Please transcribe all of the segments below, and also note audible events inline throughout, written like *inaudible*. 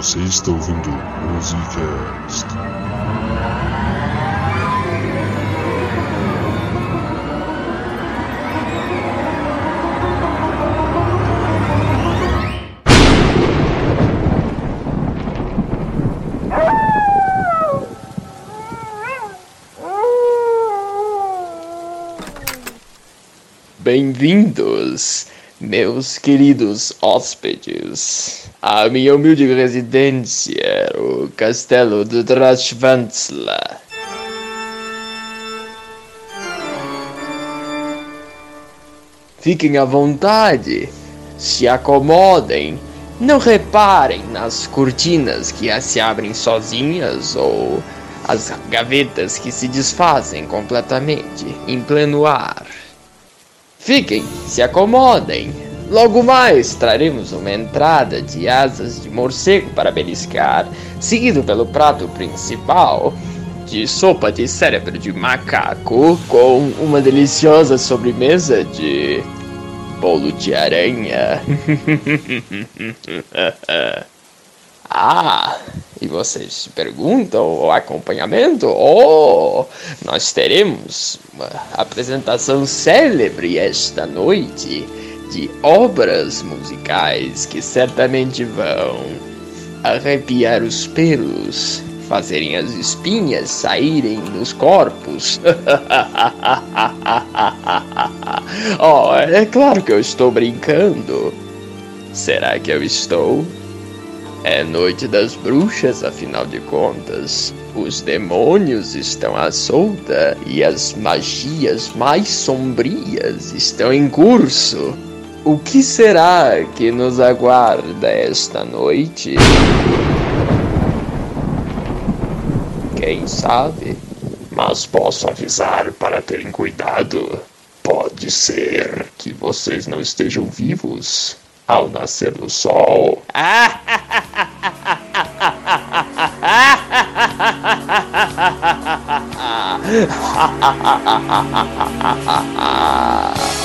Você está ouvindo Musicast. Bem-vindos, meus queridos hóspedes, à minha humilde residência, o castelo do Drashvantsla. Fiquem à vontade, se acomodem, não reparem nas cortinas que se abrem sozinhas ou as gavetas que se desfazem completamente em pleno ar. Fiquem, se acomodem. Logo mais traremos uma entrada de asas de morcego para beliscar, seguido pelo prato principal de sopa de cérebro de macaco com uma deliciosa sobremesa de bolo de aranha. *laughs* ah, e vocês se perguntam o acompanhamento? Oh, nós teremos uma apresentação célebre esta noite de obras musicais que certamente vão arrepiar os pelos, fazerem as espinhas saírem nos corpos. *laughs* oh, é claro que eu estou brincando. Será que eu estou? É noite das bruxas, afinal de contas. Os demônios estão à solta e as magias mais sombrias estão em curso. O que será que nos aguarda esta noite? Quem sabe? Mas posso avisar para terem cuidado. Pode ser que vocês não estejam vivos ao nascer do sol. *laughs*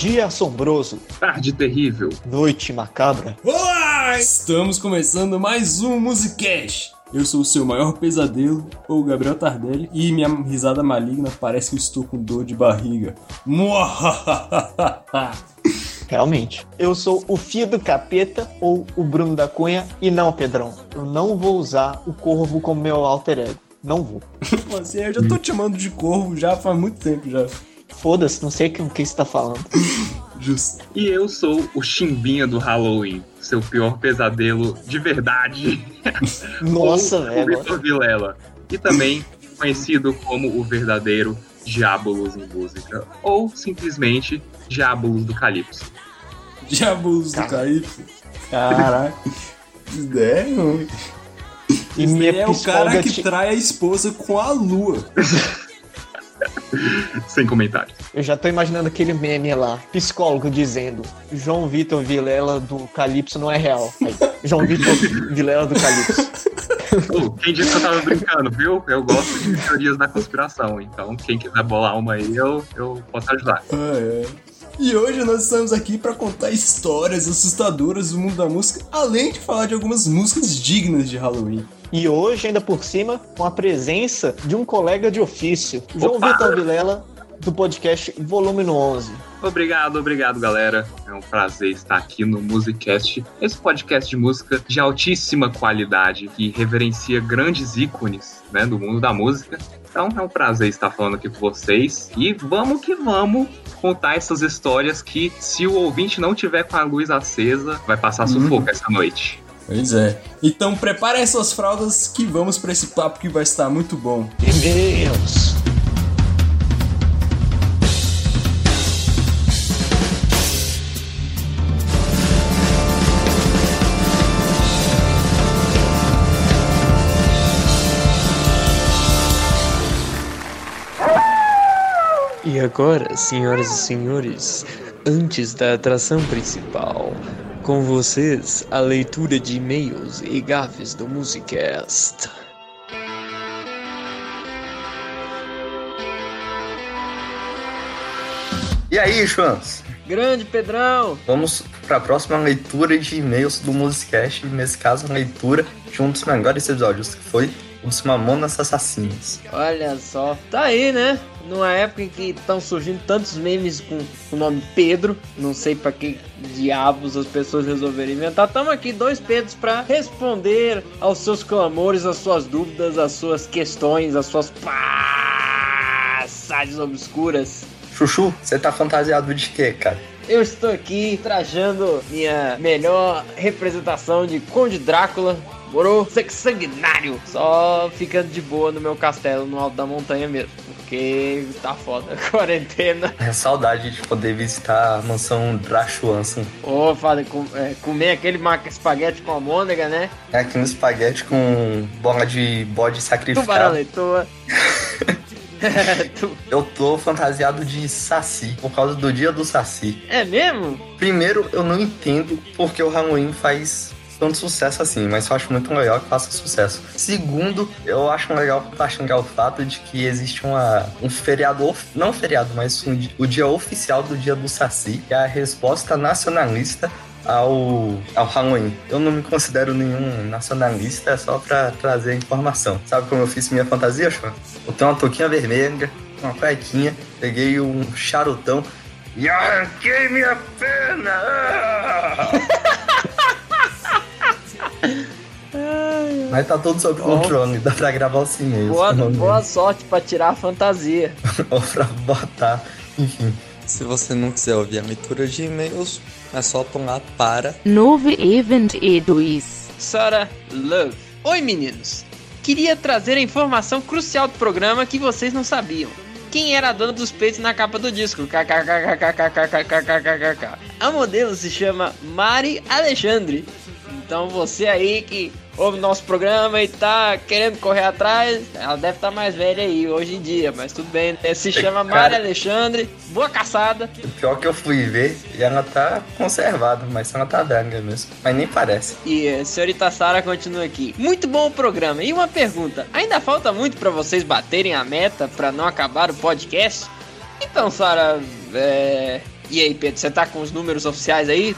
Dia assombroso, Tarde terrível. noite macabra. Olá! Estamos começando mais um Musicast. Eu sou o seu maior pesadelo, ou Gabriel Tardelli, e minha risada maligna parece que eu estou com dor de barriga. Realmente. Eu sou o Fio do Capeta ou o Bruno da Cunha e não, Pedrão. Eu não vou usar o Corvo como meu alter ego. Não vou. Assim, eu já tô te chamando de corvo já faz muito tempo já. Foda-se, não sei o que, o que você tá falando. *laughs* Justo. E eu sou o Chimbinha do Halloween, seu pior pesadelo de verdade. *laughs* Nossa, o velho. Vitor Vilela. E também conhecido como o verdadeiro Diabolos em música. Ou simplesmente Diabolos do Calypso. Diabos do Cara. Calypso. Caraca. *laughs* É ruim. E é o cara que trai a esposa com a lua. Sem comentários. Eu já tô imaginando aquele meme lá, psicólogo dizendo João Vitor Vilela do Calypso não é real. Aí, João Vitor Vilela do Calypso. *laughs* Ô, quem disse que eu tava brincando, viu? Eu gosto de teorias da conspiração. Então, quem quiser bolar uma aí, eu, eu posso ajudar. Ah, é. E hoje nós estamos aqui para contar histórias assustadoras do mundo da música, além de falar de algumas músicas dignas de Halloween. E hoje, ainda por cima, com a presença de um colega de ofício, João Opa! Vitor Vilela, do podcast Volume 11. Obrigado, obrigado, galera. É um prazer estar aqui no Musicast, esse podcast de música de altíssima qualidade que reverencia grandes ícones né, do mundo da música. Então é um prazer estar falando aqui com vocês e vamos que vamos contar essas histórias que, se o ouvinte não tiver com a luz acesa, vai passar sufoco essa noite. Pois é. Então prepare suas fraldas que vamos para esse papo que vai estar muito bom. E-mails. E agora, senhoras e senhores, antes da atração principal, com vocês a leitura de e-mails e gafes do Musicast. E aí, Schwanz? Grande Pedrão! Vamos para a próxima leitura de e-mails do Musicast. Nesse caso, a leitura de um dos melhores episódios, que foi os Mamonas Assassinos. Olha só, tá aí, né? Numa época em que estão surgindo tantos memes com o nome Pedro, não sei para que diabos as pessoas resolveram inventar. Estamos aqui, dois Pedros, para responder aos seus clamores, às suas dúvidas, às suas questões, às suas passagens obscuras. Chuchu, você tá fantasiado de quê, cara? Eu estou aqui trajando minha melhor representação de Conde Drácula Moro? Sanguinário. Só ficando de boa no meu castelo no alto da montanha mesmo. Porque tá foda a *laughs* quarentena. É saudade de poder visitar a mansão Drachuanson. Ô, oh, fala, com, é, comer aquele maca espaguete com almôndega, né? É aquele espaguete com bola de bode sacrificado. Tubarão leitoa. *laughs* eu tô fantasiado de Saci, por causa do dia do Saci. É mesmo? Primeiro, eu não entendo porque o Halloween faz tanto sucesso assim, mas eu acho muito legal que faça sucesso. Segundo, eu acho legal compartilhar o fato de que existe uma, um feriado, não feriado, mas um, o dia oficial do dia do Saci, que é a resposta nacionalista ao, ao Halloween. Eu não me considero nenhum nacionalista, é só pra trazer informação. Sabe como eu fiz minha fantasia, Chua? Eu tenho uma touquinha vermelha, uma cuequinha, peguei um charutão e arranquei minha pena! *laughs* Mas tá tudo sob controle, dá pra gravar o e Boa, boa sorte pra tirar a fantasia. *laughs* Ou pra botar, enfim. Se você não quiser ouvir a leitura de e-mails, é só pular para Novo Event E2. Sarah Love. Oi meninos, queria trazer a informação crucial do programa que vocês não sabiam. Quem era a dona dos peitos na capa do disco? A modelo se chama Mari Alexandre. Então você aí que ouve nosso programa e tá querendo correr atrás, ela deve estar tá mais velha aí hoje em dia, mas tudo bem. Né? Se chama Maria Alexandre, boa caçada. O pior que eu fui ver, e ela tá conservada, mas ela tá velha mesmo. Mas nem parece. E a senhorita Sara continua aqui. Muito bom o programa. E uma pergunta: ainda falta muito para vocês baterem a meta para não acabar o podcast? Então, Sara, é... e aí, Pedro, você tá com os números oficiais aí?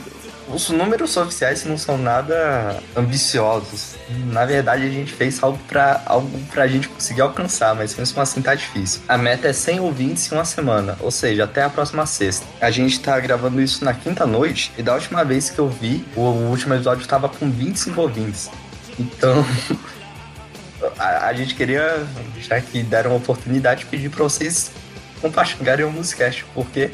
Os números oficiais não são nada ambiciosos. Na verdade, a gente fez algo para algo pra gente conseguir alcançar, mas mesmo assim tá difícil. A meta é 100 ouvintes em uma semana, ou seja, até a próxima sexta. A gente tá gravando isso na quinta noite, e da última vez que eu vi, o último episódio tava com 25 ouvintes. Então, *laughs* a, a, gente queria, já que deram a oportunidade, pedir para vocês compartilharem o Musicast, porque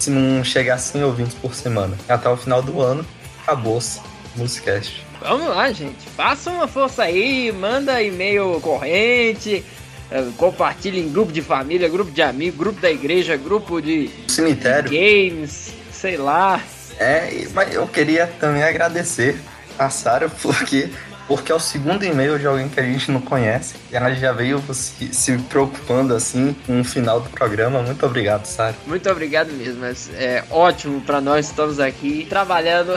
se não chegar a 100 ouvintes por semana. Até o final do ano, acabou-se o Musicast. Vamos lá, gente. Faça uma força aí, manda e-mail corrente, eh, compartilhe em grupo de família, grupo de amigos, grupo da igreja, grupo de cemitério, de games, sei lá. É, mas eu queria também agradecer a Sara *laughs* porque porque é o segundo e-mail de alguém que a gente não conhece. E ela já veio se, se preocupando assim com o final do programa. Muito obrigado, Sara. Muito obrigado mesmo. É ótimo para nós. Estamos aqui trabalhando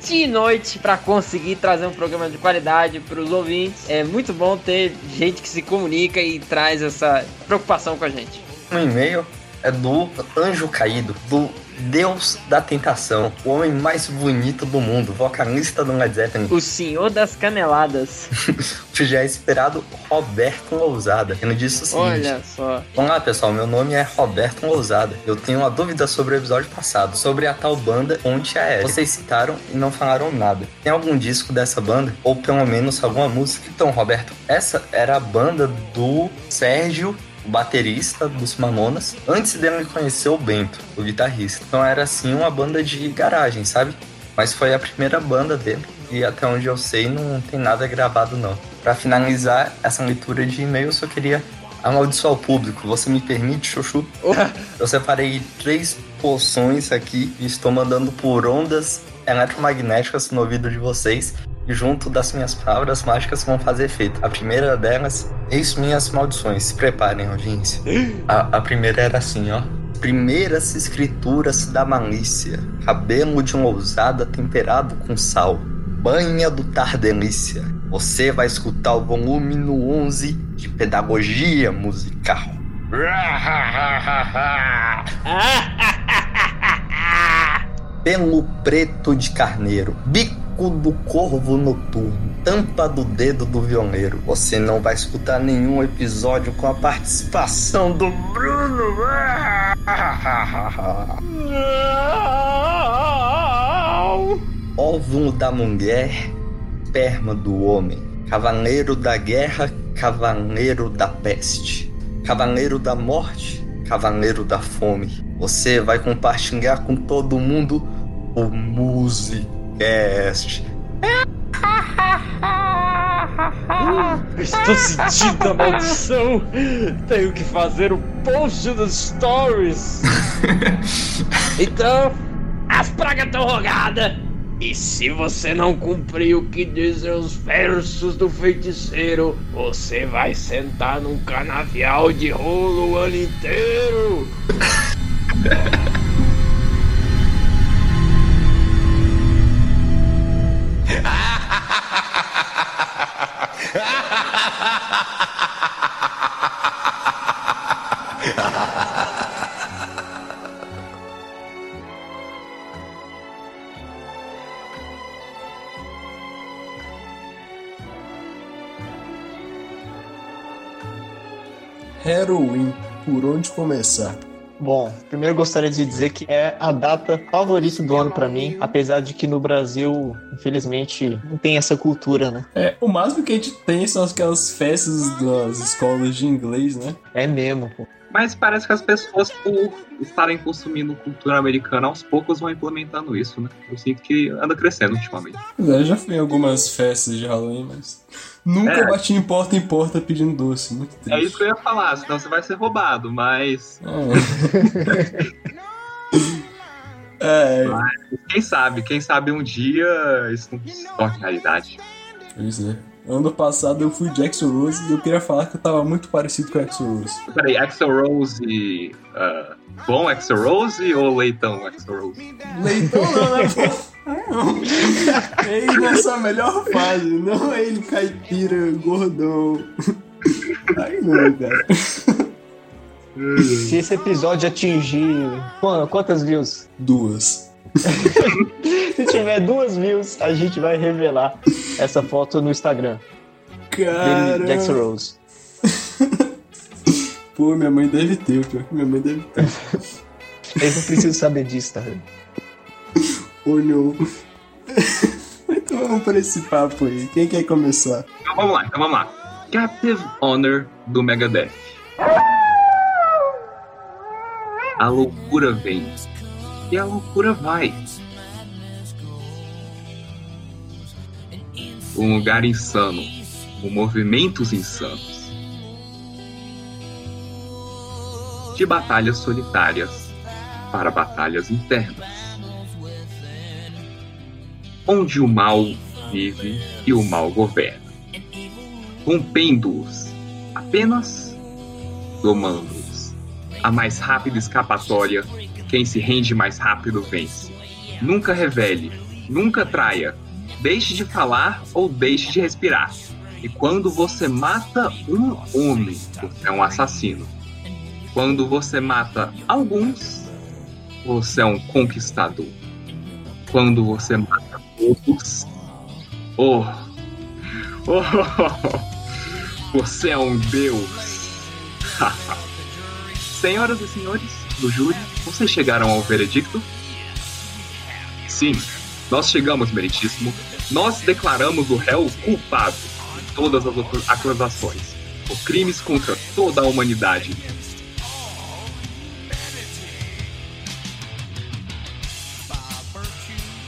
de noite para conseguir trazer um programa de qualidade para os ouvintes. É muito bom ter gente que se comunica e traz essa preocupação com a gente. Um e-mail é do Anjo Caído, do Deus da Tentação, o homem mais bonito do mundo, vocalista do Led Zeppelin. O Senhor das Caneladas. *laughs* o já é esperado Roberto Lousada. Ele disse o seguinte: Olha só. Olá pessoal, meu nome é Roberto Lousada. Eu tenho uma dúvida sobre o episódio passado, sobre a tal banda Ponte Aérea. Vocês citaram e não falaram nada. Tem algum disco dessa banda? Ou pelo menos alguma música? Então, Roberto, essa era a banda do Sérgio o baterista dos Mamonas, antes dele conhecer o Bento, o guitarrista. Então era assim uma banda de garagem, sabe? Mas foi a primeira banda dele e até onde eu sei não tem nada gravado não. Para finalizar essa leitura de e-mail, eu só queria amaldiçoar o público. Você me permite, Chuchu? eu separei três poções aqui e estou mandando por ondas eletromagnéticas no ouvido de vocês e junto das minhas palavras mágicas vão fazer efeito. A primeira delas, eis minhas maldições. Se preparem, audiência. A, a primeira era assim, ó. Primeiras escrituras da malícia, cabelo de uma ousada temperado com sal, banha do tardelícia. Você vai escutar o volume no 11 de pedagogia musical. *laughs* pelo preto de carneiro, bico do corvo noturno, tampa do dedo do violeiro. Você não vai escutar nenhum episódio com a participação do Bruno. *laughs* Óvulo da mulher, esperma do homem, cavaleiro da guerra, cavaleiro da peste, cavaleiro da morte, cavaleiro da fome. Você vai compartilhar com todo mundo o Musicast. *laughs* Estou sentindo a maldição. Tenho que fazer o post dos stories. *laughs* então, as pragas estão rogadas. E se você não cumprir o que dizem os versos do feiticeiro, você vai sentar num canavial de rolo o ano inteiro. *laughs* Halloween, por onde começar? Bom, primeiro gostaria de dizer que é a data favorita do ano pra mim, apesar de que no Brasil, infelizmente, não tem essa cultura, né? É, o máximo que a gente tem são aquelas festas das escolas de inglês, né? É mesmo, pô. Mas parece que as pessoas, por estarem consumindo cultura americana, aos poucos vão implementando isso, né? Eu sinto que anda crescendo ultimamente. É, eu já fui em algumas festas de Halloween, mas nunca É. bati em porta em porta pedindo doce. Muito triste. É isso que eu ia falar, senão você vai ser roubado, mas É. *laughs* é, quem sabe, quem sabe um dia isso não se torne realidade. pois é. Ano passado eu fui de Axl Rose e eu queria falar que eu tava muito parecido com o Axl Rose. Peraí, Axel Rose. ah, bom Axel Rose ou leitão Axel Rose? Leitão não, né? Ah, não. *laughs* Ele nessa melhor fase, não é ele caipira, gordão. Ai não, cara. Se esse episódio atingir. Qu- Quantas views? Duas. *laughs* Se tiver duas views, a gente vai revelar essa foto no Instagram Cara. Jackson Rose. Pô, minha mãe deve ter, pior que minha mãe deve ter. Eles não precisam saber disso, tá? Olhou. Então *laughs* vamos pra esse papo aí. Quem quer começar? Então vamos lá, então vamos lá. Captive Honor do Megadeth. A loucura vem e a loucura vai. Um lugar insano, com movimentos insanos. De batalhas solitárias para batalhas internas. Onde o mal vive e o mal governa rompendo-os, apenas domando-os. A mais rápida escapatória, quem se rende mais rápido vence. Nunca revele, nunca traia, deixe de falar ou deixe de respirar. E quando você mata um homem, você é um assassino. Quando você mata alguns, você é um conquistador. Quando você mata todos, oh, oh, você é um deus. *laughs* Senhoras e senhores do júri, vocês chegaram ao veredicto? Sim, nós chegamos, meritíssimo. Nós declaramos o réu culpado de todas as acu- acusações por crimes contra toda a humanidade.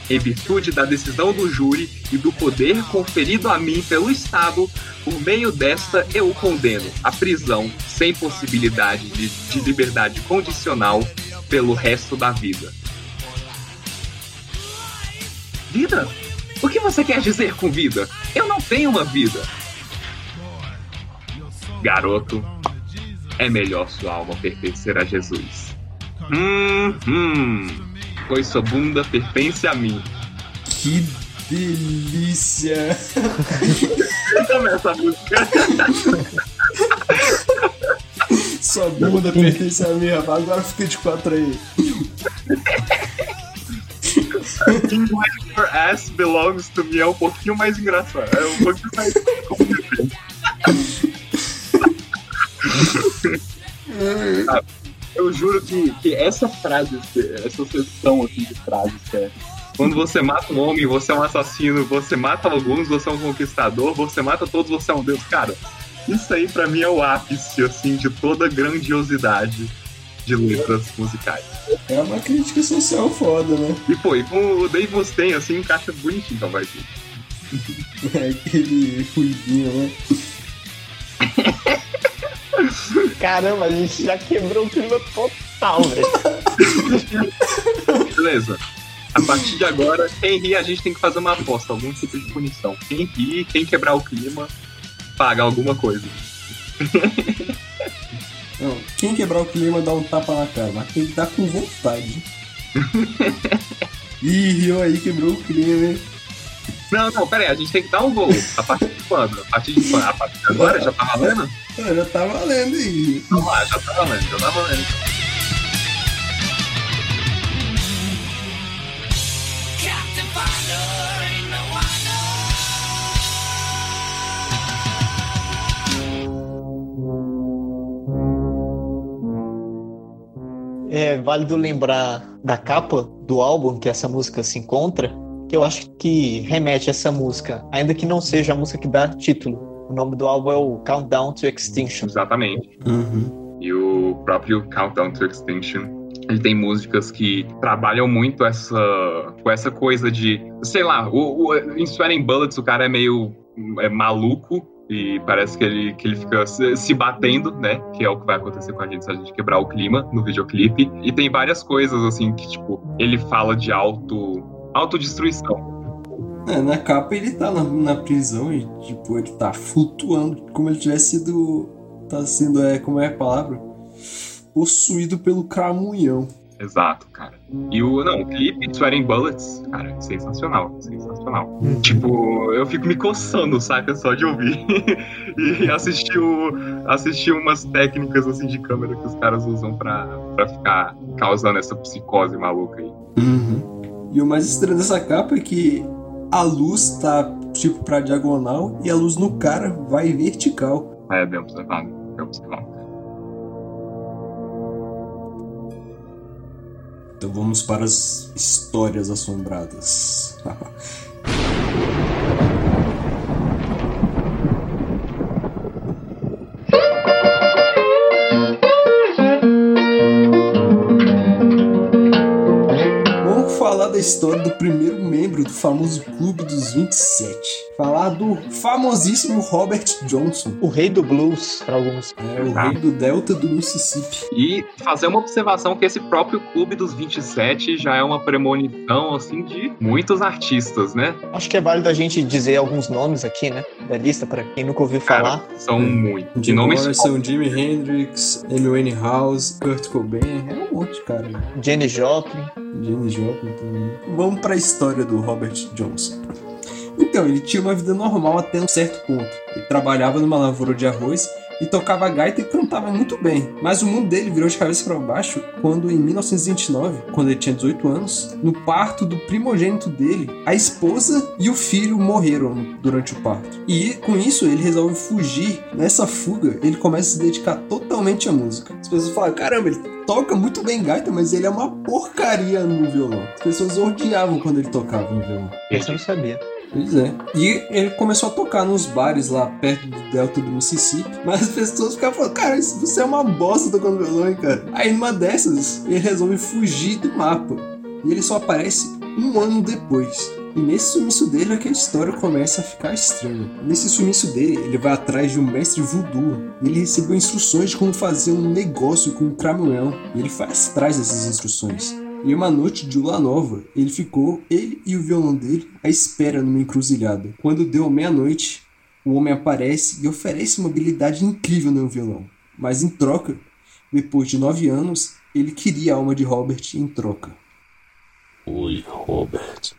Em virtude da decisão do júri e do poder conferido a mim pelo Estado, por meio desta eu o condeno à prisão sem possibilidade de, de liberdade condicional pelo resto da vida. Vida? O que você quer dizer com vida? Eu não tenho uma vida. Garoto, é melhor sua alma pertencer a Jesus. Hum, hum, pois sua bunda pertence a mim. Que delícia! *laughs* Começa a música. *laughs* Sua bunda pertence a mim, rapaz. Agora fica de quatro aí. Your Ass Belongs to Me é um pouquinho mais engraçado. É um pouquinho mais *laughs* Ah, Eu juro que, que essa frase, essa sessão aqui de frases, é, quando você mata um homem, você é um assassino, você mata alguns, você é um conquistador, você mata todos, você é um deus. Cara, isso aí pra mim é o ápice, assim, de toda grandiosidade de letras musicais. É uma crítica social foda, né? E pô, e com o Dave Mustaine, assim, encaixa bonitinho com a voz dele. É aquele ruidinho, né? Caramba, a gente já quebrou o clima total, velho. Beleza. A partir de agora, quem rir, a gente tem que fazer uma aposta, algum tipo de punição. Quem rir, quem quebrar o clima, paga alguma coisa. Não, quem quebrar o clima dá um tapa na cara, mas tem que dar com vontade. *laughs* Ih, riu aí, quebrou o clima, hein? Não, não, pera aí, a gente tem que dar um gol. A partir de quando? A partir de quando? A partir de agora? Já tá valendo? Já tá valendo aí. Então lá, já tá valendo, já tá valendo. É válido lembrar da capa do álbum que essa música se encontra, eu acho que remete a essa música, ainda que não seja a música que dá título. O nome do álbum é o Countdown to Extinction. Exatamente. Uhum. E o próprio Countdown to Extinction, ele tem músicas que trabalham muito essa, com essa coisa de, sei lá, o, o, em Sweating Bullets o cara é meio é, maluco e parece que ele, que ele fica se, se batendo, né? Que é o que vai acontecer com a gente se a gente quebrar o clima no videoclipe. E tem várias coisas, assim, que, tipo, ele fala de auto, autodestruição. É, na capa ele tá na, na prisão e, tipo, ele tá flutuando como ele tivesse sido. Tá sendo, é, como é a palavra? Possuído pelo cramunhão. Exato, cara. E o, não, o clipe Sweating Bullets, cara, sensacional, sensacional. Tipo, eu fico me coçando, saca, só de ouvir. *laughs* e assistir, o, assistir umas técnicas, assim, de câmera que os caras usam pra, pra ficar causando essa psicose maluca aí. Uhum. E o mais estranho dessa capa é que a luz tá, tipo, pra diagonal e a luz no cara vai vertical. É, bem observado, bem observado. Então vamos para as histórias assombradas. *laughs* da história do primeiro membro do famoso Clube dos 27. Falar do famosíssimo Robert Johnson. O rei do blues, para alguns. É o rei do Delta do Mississippi. E fazer uma observação que esse próprio Clube dos 27 já é uma premonição, assim, de muitos artistas, né? Acho que é válido a gente dizer alguns nomes aqui, né? Da lista, para quem nunca ouviu Cara, falar. são muitos. De nomes Morrison, Jimi Hendrix, Amy Winehouse, Kurt Cobain, é um monte cara. Jenny Joplin. Jenny Joplin também. Vamos para a história do Robert Johnson. Então, ele tinha uma vida normal até um certo ponto. Ele trabalhava numa lavoura de arroz e tocava gaita e cantava muito bem. Mas o mundo dele virou de cabeça para baixo quando, em 1929, quando ele tinha 18 anos, no parto do primogênito dele, a esposa e o filho morreram durante o parto. E com isso ele resolve fugir. Nessa fuga, ele começa a se dedicar totalmente à música. As pessoas falam: caramba, ele toca muito bem gaita, mas ele é uma porcaria no violão. As pessoas odiavam quando ele tocava no violão. Esse eu não sabia. Pois é. E ele começou a tocar nos bares lá perto do delta do Mississippi, *laughs* mas as pessoas ficavam falando, cara, isso- você é uma bosta tocando violão, hein, cara. Aí numa dessas, ele resolve fugir do mapa. E ele só aparece um ano depois. E nesse sumiço dele é que a história começa a ficar estranha. Nesse sumiço dele, ele vai atrás de um mestre voodoo. Ele recebeu instruções de como fazer um negócio com o Cramunhão. E ele vai atrás dessas instruções. E uma noite de lua nova, ele ficou, ele e o violão dele, à espera numa encruzilhada. Quando deu meia-noite, o homem aparece e oferece uma habilidade incrível no violão. Mas em troca, depois de nove anos, ele queria a alma de Robert em troca. Oi, Robert.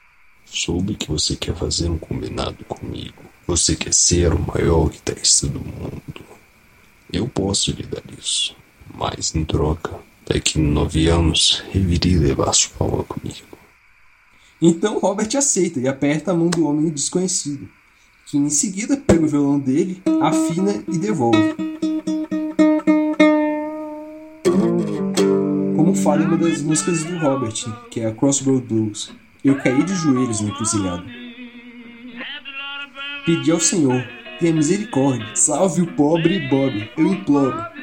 Soube que você quer fazer um combinado comigo. Você quer ser o maior guitarrista do mundo. Eu posso lhe dar isso. Mas em troca, daqui a nove anos, irei levar sua alma comigo. Então Robert aceita e aperta a mão do homem desconhecido, que em seguida pega o violão dele, afina e devolve. Como fala em uma das músicas do Robert, que é a Crossroad Blues, eu caí de joelhos na encruzilhada. Pedi ao Senhor, tenha misericórdia, salve o pobre Bob, eu imploro.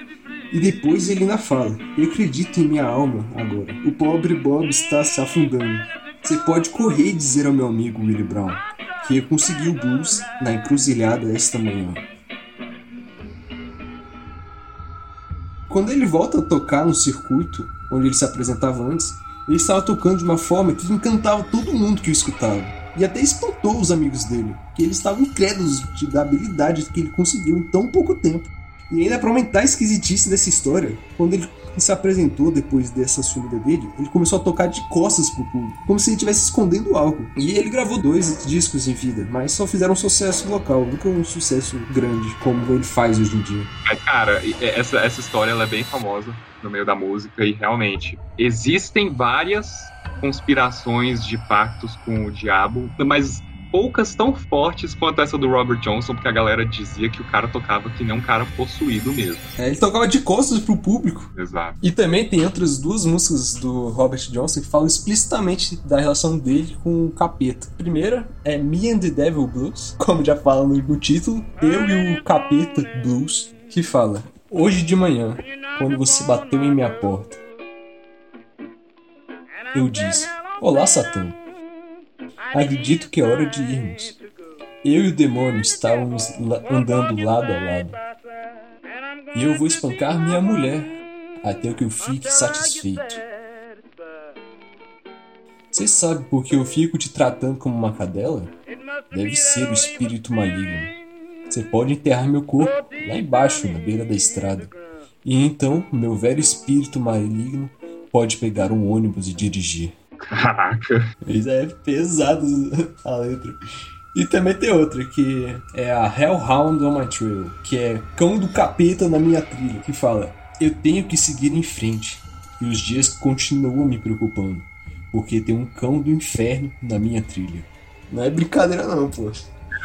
E depois ele ainda fala, eu acredito em minha alma agora. O pobre Bob está se afundando. Você pode correr e dizer ao meu amigo Willie Brown que eu consegui o blues na encruzilhada esta manhã. Quando ele volta a tocar no circuito onde ele se apresentava antes, ele estava tocando de uma forma que encantava todo mundo que o escutava. E até espantou os amigos dele, que eles estavam incrédulos da habilidade que ele conseguiu em tão pouco tempo. E ainda para aumentar a esquisitice dessa história, quando ele se apresentou depois dessa sumida dele, ele começou a tocar de costas pro público, como se ele estivesse escondendo algo. E ele gravou dois discos em vida, mas só fizeram um sucesso local, nunca um sucesso grande como ele faz hoje em dia. Mas, cara, essa, essa história ela é bem famosa no meio da música e realmente existem várias conspirações de pactos com o diabo, mas poucas tão fortes quanto essa do Robert Johnson, porque a galera dizia que o cara tocava que nem um cara possuído mesmo. É, ele tocava de costas pro público. Exato. E também tem outras duas músicas do Robert Johnson que falam explicitamente da relação dele com o capeta. A primeira é Me and the Devil Blues, como já fala no, no título, Eu e o Capeta Blues, que fala: Hoje de manhã, quando você bateu em minha porta, eu disse: Olá, Satã. Acredito que é hora de irmos. Eu e o demônio estávamos andando lado a lado. E eu vou espancar minha mulher até que eu fique satisfeito. Você sabe por que eu fico te tratando como uma cadela? Deve ser o espírito maligno. Você pode enterrar meu corpo lá embaixo, na beira da estrada. E então, meu velho espírito maligno pode pegar um ônibus e dirigir. Caraca. Mas é pesado a letra. E também tem outra, que é a Hellhound on My Trail, que é Cão do Capeta na minha trilha, que fala: Eu tenho que seguir em frente, e os dias continuam me preocupando, porque tem um cão do inferno na minha trilha. Não é brincadeira, não, pô.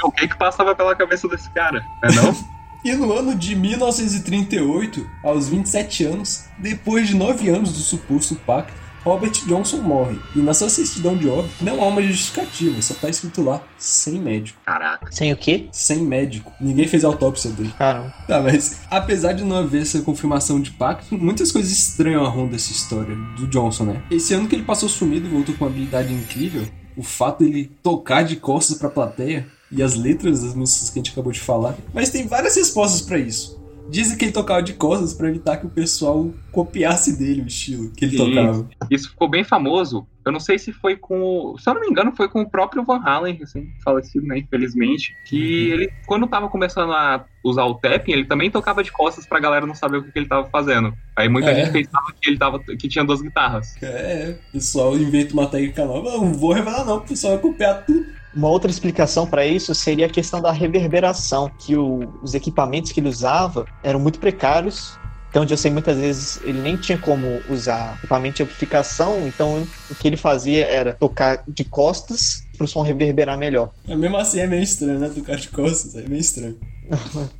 O que que passava pela cabeça desse cara? É não? *laughs* E no ano de 1938, aos 27 anos, depois de 9 anos do suposto pacto, Robert Johnson morre. E na sua certidão de óbito não há uma justificativa, só tá escrito lá, sem médico. Caraca. Sem o quê? Sem médico. Ninguém fez autópsia dele. Caramba. Tá, mas apesar de não haver essa confirmação de pacto, muitas coisas estranham a ronda dessa história do Johnson, né? Esse ano que ele passou sumido e voltou com uma habilidade incrível, o fato dele tocar de costas pra plateia e as letras das músicas que a gente acabou de falar. Mas tem várias respostas pra isso. Dizem que ele tocava de costas pra evitar que o pessoal copiasse dele o estilo que ele Sim. tocava. Isso ficou bem famoso. Eu não sei se foi com. o- Se eu não me engano, foi com o próprio Van Halen, recém-falecido, né? Infelizmente. Que ele, quando tava começando a usar o tapping, ele também tocava de costas pra galera não saber o que, que ele tava fazendo. Aí muita É. gente pensava que ele tava. que tinha duas guitarras. É, o pessoal inventa uma técnica nova. Não vou revelar não, o pessoal vai copiar tudo. Uma outra explicação para isso seria a questão da reverberação, que o- os equipamentos que ele usava eram muito precários. Então, onde eu sei muitas vezes ele nem tinha como usar equipamento de amplificação, então o que ele fazia era tocar de costas para o som reverberar melhor. Mas mesmo assim é meio estranho, né? Tocar de costas, é meio estranho. *laughs*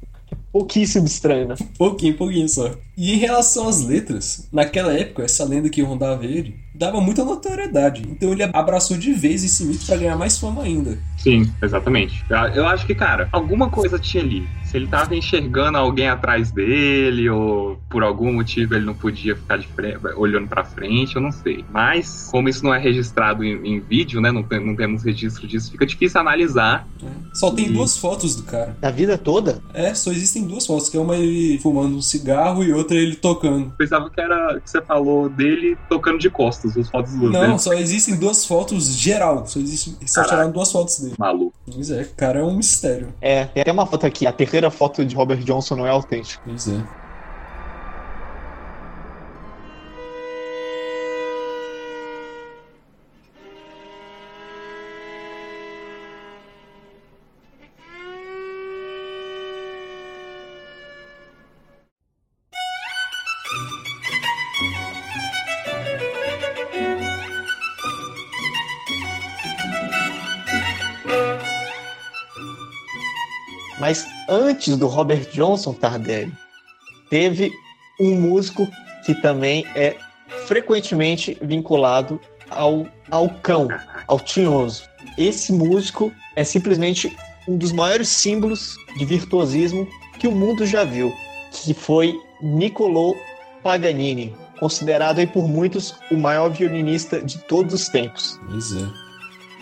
Pouquíssimo estranho, né? Pouquinho, pouquinho só. E em relação às letras, naquela época, essa lenda que rondava ele dava muita notoriedade. Então ele abraçou de vez esse mito pra ganhar mais fama ainda. Sim, exatamente. Eu, acho que, cara, alguma coisa tinha ali. Se ele tava enxergando alguém atrás dele, ou por algum motivo ele não podia ficar de frente, olhando pra frente, eu não sei. Mas, como isso não é registrado em, em vídeo, né? Não, tem- não temos registro disso, fica difícil analisar. Só tem Sim. duas fotos do cara. A vida toda, É, só existem duas fotos, que é uma ele fumando um cigarro e outra ele tocando. Pensava que era que você falou dele tocando de costas, as fotos do Não, dele. só existem duas fotos geral. Só existe, só tiraram duas fotos dele. Maluco. Pois é, cara, é um mistério. é, tem até uma foto aqui, a terceira foto de Robert Johnson não é autêntica. Pois é. Antes do Robert Johnson Tardelli, teve um músico que também é frequentemente vinculado ao, ao cão, ao tinhoso. Esse músico é simplesmente um dos maiores símbolos de virtuosismo que o mundo já viu, que foi Niccolò Paganini, considerado aí por muitos o maior violinista de todos os tempos. Pois é.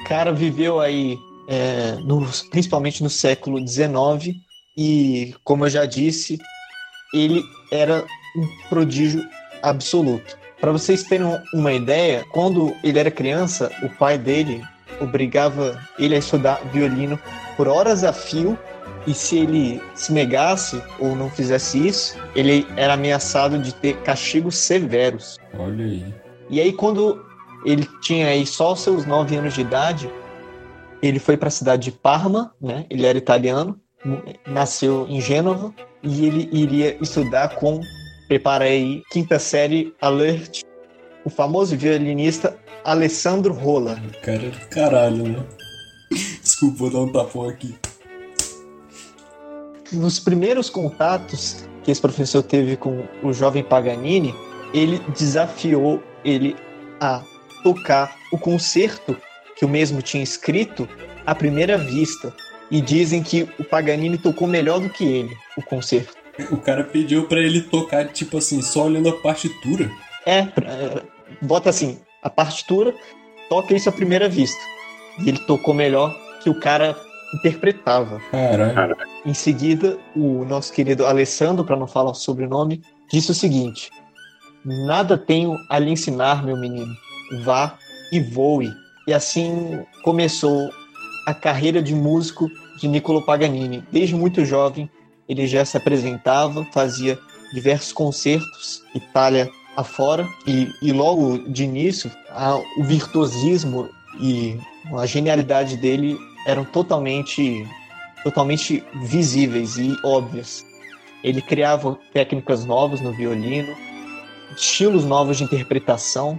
O cara viveu aí, é, no, principalmente no século XIX, e, como eu já disse, ele era um prodígio absoluto. Para vocês terem uma ideia, quando ele era criança, o pai dele obrigava ele a estudar violino por horas a fio e se ele se negasse ou não fizesse isso, ele era ameaçado de ter castigos severos. Olha aí. E aí quando ele tinha aí só os seus nove anos de idade, ele foi para a cidade de Parma, né? Ele era italiano, nasceu em Gênova e ele iria estudar com prepara aí quinta série Alert, o famoso violinista Alessandro Rolla. Cara do caralho, né? Desculpa, vou dar um tapão aqui. Nos primeiros contatos que esse professor teve com o jovem Paganini, ele desafiou ele a tocar o concerto que o mesmo tinha escrito à primeira vista. E dizem que o Paganini tocou melhor do que ele, o concerto. O cara pediu para ele tocar, tipo assim, só olhando a partitura. É, pra, bota assim, a partitura, toca isso à primeira vista. E ele tocou melhor que o cara interpretava. Caralho. Em seguida, o nosso querido Alessandro, para não falar o sobrenome, disse o seguinte: Nada tenho a lhe ensinar, meu menino. Vá e voe. E assim começou a carreira de músico de Niccolo Paganini. Desde muito jovem, ele já se apresentava, fazia diversos concertos, Itália afora, e, e logo de início, a, o virtuosismo e a genialidade dele eram totalmente, totalmente visíveis e óbvias. Ele criava técnicas novas no violino, estilos novos de interpretação.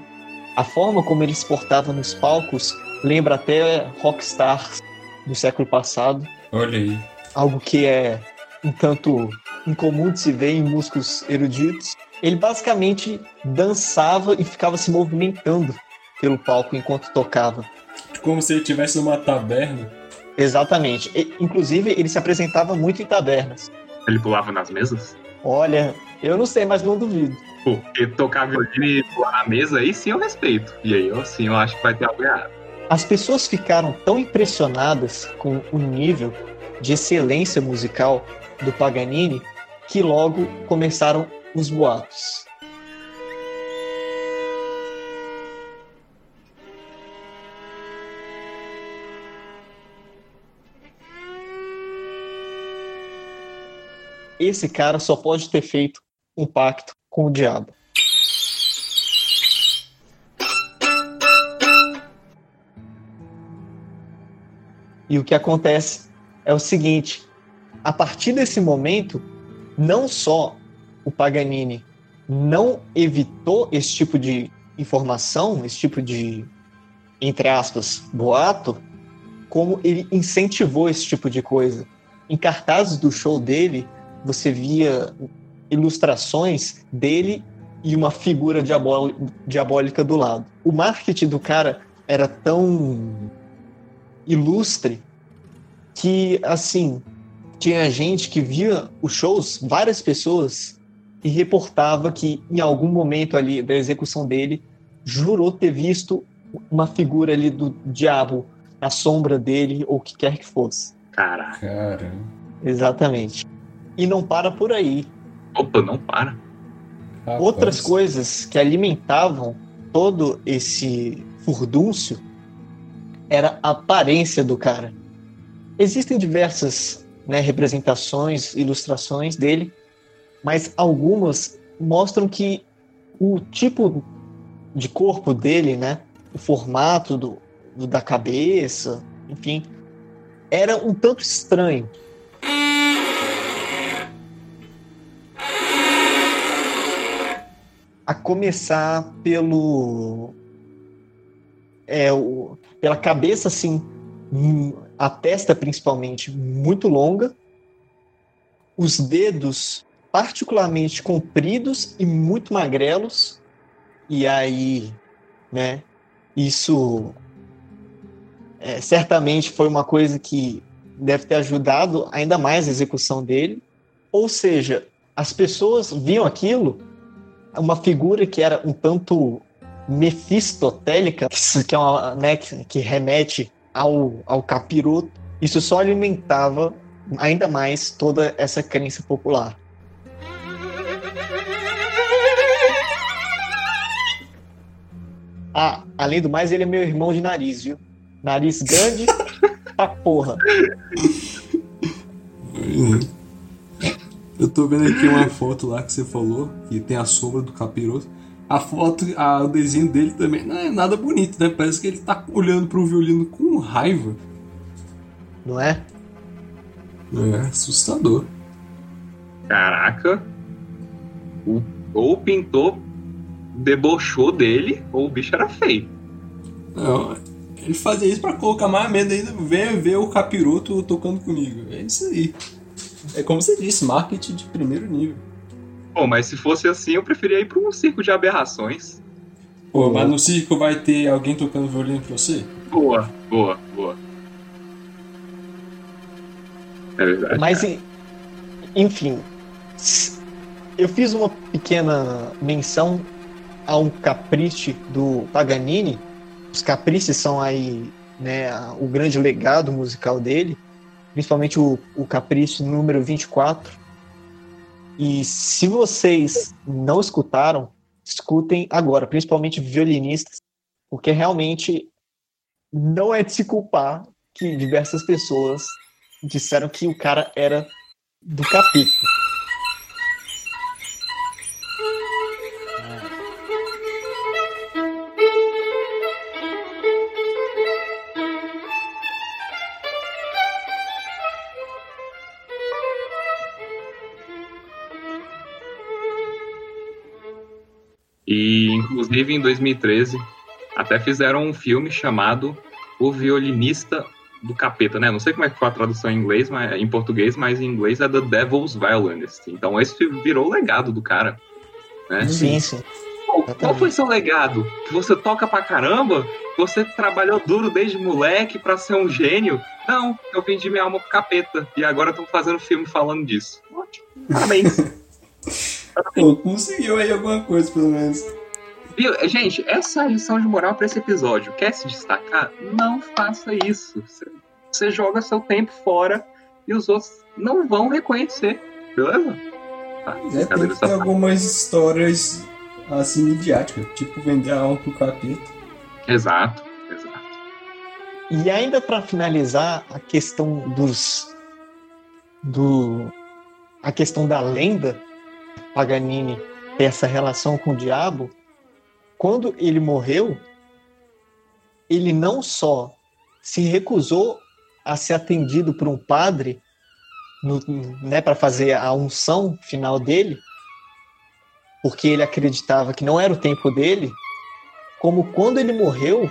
A forma como ele se portava nos palcos lembra até rockstars do século passado. Olha aí. Algo que é um tanto incomum de se ver em músicos eruditos. Ele basicamente dançava e ficava se movimentando pelo palco enquanto tocava. Como se ele estivesse numa taberna. Exatamente. E, inclusive, ele se apresentava muito em tabernas. Ele pulava nas mesas? Olha, eu não sei, mas não duvido. Porque tocar violino e pular na mesa, aí sim eu respeito. E aí eu sim, eu acho que vai ter algo errado. As pessoas ficaram tão impressionadas com o nível de excelência musical do Paganini que logo começaram os boatos. Esse cara só pode ter feito um pacto com o diabo. E o que acontece é o seguinte: a partir desse momento, não só o Paganini não evitou esse tipo de informação, esse tipo de, entre aspas, boato, como ele incentivou esse tipo de coisa. Em cartazes do show dele, você via ilustrações dele e uma figura diabólica do lado. O marketing do cara era tão ilustre que, assim, tinha gente que via os shows, várias pessoas, e reportava que em algum momento ali da execução dele, jurou ter visto uma figura ali do diabo na sombra dele, ou o que quer que fosse. Caraca. Cara. Exatamente. E não para por aí. Opa, não para. Rapaz. Outras coisas que alimentavam todo esse furdúncio era a aparência do cara. Existem diversas né, representações, ilustrações dele, mas algumas mostram que o tipo de corpo dele, né, o formato do, do da cabeça, enfim, era um tanto estranho. A começar pelo é, o, pela cabeça assim, hum, a testa principalmente muito longa os dedos particularmente compridos e muito magrelos. E aí, né, isso é, certamente foi uma coisa que deve ter ajudado ainda mais a execução dele. Ou seja, as pessoas viam aquilo, uma figura que era um tanto mefistotélica, que, é uma, né, que, remete ao, ao capiroto. Isso só alimentava ainda mais toda essa crença popular. Ah, além do mais, ele é meu irmão de nariz, viu? Nariz grande *laughs* pra porra. Eu tô vendo aqui uma foto lá que você falou, que tem a sombra do capiroto. A foto, a, o desenho dele também não é nada bonito, né? Parece que ele tá olhando pro violino com raiva. Não é? É assustador. Caraca. O, ou o pintor debochou dele, ou o bicho era feio. Não, ele fazia isso pra colocar mais medo ainda. Venha ver o capiroto tocando comigo. É isso aí. É como você disse, marketing de primeiro nível. Pô, mas se fosse assim, eu preferia ir pra um circo de aberrações. Pô, mas no circo vai ter alguém tocando violino pra você? Boa, boa, boa. É verdade. Mas, enfim, eu fiz uma pequena menção a um capricho do Paganini. Os caprichos são aí né, o grande legado musical dele, principalmente o, o capricho número 24. E se vocês não escutaram, escutem agora, principalmente violinistas, porque realmente não é de se culpar que diversas pessoas disseram que o cara era do capítulo. Inclusive, em 2013, até fizeram um filme chamado O Violinista do Capeta, né? Não sei como é que foi a tradução em inglês, mas em português, mas em inglês é The Devil's Violinist. Então esse virou o legado do cara, né? Sim, sim. Qual, qual foi seu legado? Que você toca pra caramba? Você trabalhou duro desde moleque pra ser um gênio? Não, eu vendi minha alma pro capeta. E agora estão fazendo filme falando disso. Ótimo. *laughs* Parabéns. Pô, conseguiu aí alguma coisa, pelo menos. Viu? Gente, essa é a lição de moral para esse episódio. Quer se destacar? Não faça isso. Você joga seu tempo fora e os outros não vão reconhecer. Beleza? Tá, é, tem que ter algumas histórias assim midiáticas, tipo vender a alma pro capeta. Exato, exato. E ainda para finalizar a questão dos do a questão da lenda Paganini ter essa relação com o diabo, quando ele morreu, ele não só se recusou a ser atendido por um padre né, para fazer a unção final dele, porque ele acreditava que não era o tempo dele, como quando ele morreu,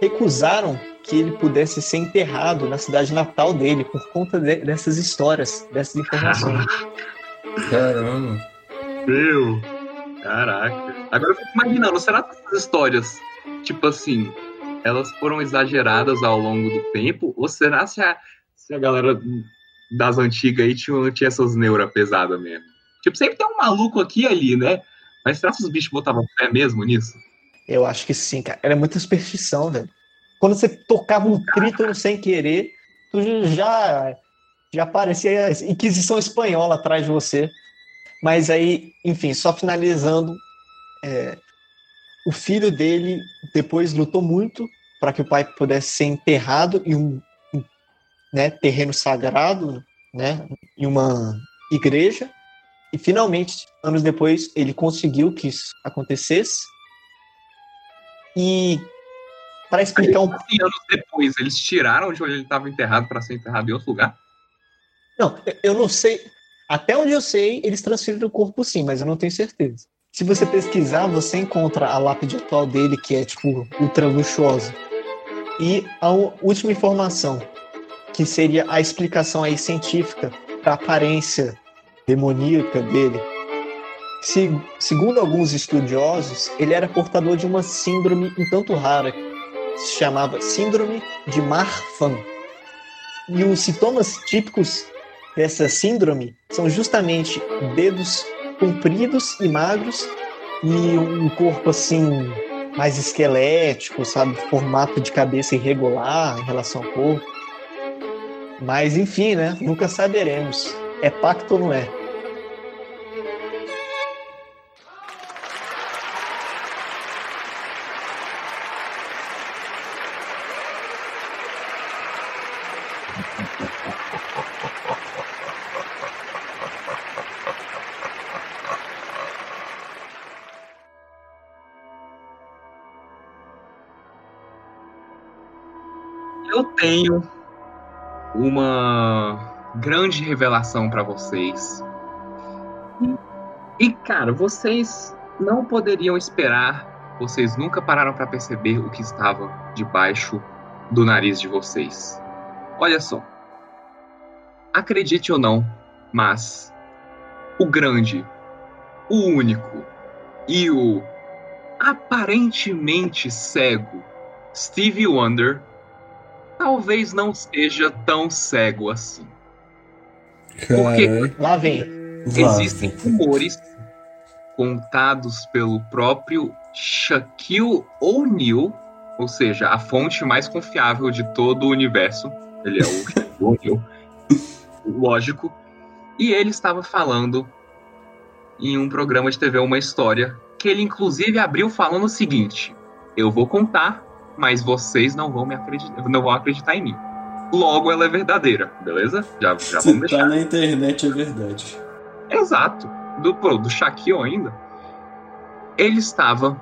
recusaram que ele pudesse ser enterrado na cidade natal dele por conta de, dessas histórias, dessas informações. *laughs* Caramba. Meu, caraca. Agora eu fico imaginando, será que essas histórias, tipo assim, elas foram exageradas ao longo do tempo? Ou será se a, se a galera das antigas aí tinha, tinha essas neuras pesadas mesmo? Tipo, sempre tem um maluco aqui e ali, né? Mas será que os bichos botavam fé mesmo nisso? Eu acho que sim, cara. Era muita superstição, velho. Quando você tocava um trítono sem querer, tu já, já parecia a Inquisição Espanhola atrás de você. Mas aí, enfim, só finalizando, é, o filho dele depois lutou muito para que o pai pudesse ser enterrado em um, né, terreno sagrado, né, em uma igreja. E finalmente, anos depois, ele conseguiu que isso acontecesse. E para explicar um pouco. anos depois, eles tiraram de onde ele estava enterrado para ser enterrado em outro lugar? Não, eu não sei. Até onde eu sei, eles transferiram o corpo sim, mas eu não tenho certeza. Se você pesquisar, você encontra a lápide atual dele, que é, tipo, ultra luxuosa. E a última informação, que seria a explicação aí científica para a aparência demoníaca dele. Se, segundo alguns estudiosos, ele era portador de uma síndrome um tanto rara, que se chamava Síndrome de Marfan. E os sintomas típicos dessa síndrome são justamente dedos compridos e magros e um corpo assim mais esquelético, sabe, formato de cabeça irregular em relação ao corpo. Mas enfim, né? Nunca saberemos. É pacto ou não é? Tenho uma grande revelação pra vocês. E cara, vocês não poderiam esperar, vocês nunca pararam pra perceber o que estava debaixo do nariz de vocês. Olha só. Acredite ou não, mas o grande, o único e o aparentemente cego Stevie Wonder talvez não seja tão cego assim. Caralho. Lá vem. Existem rumores contados pelo próprio Shaquille O'Neal, ou seja, a fonte mais confiável de todo o universo. Ele é o Shaquille O'Neal, lógico. E ele estava falando em um programa de TV uma história que ele inclusive abriu falando o seguinte: eu vou contar, mas vocês não vão me acreditar, não vão acreditar em mim. Logo, ela é verdadeira, beleza? Já, já Se vamos deixar. tá na internet é verdade. Exato. Do, do Shaquille ainda. Ele estava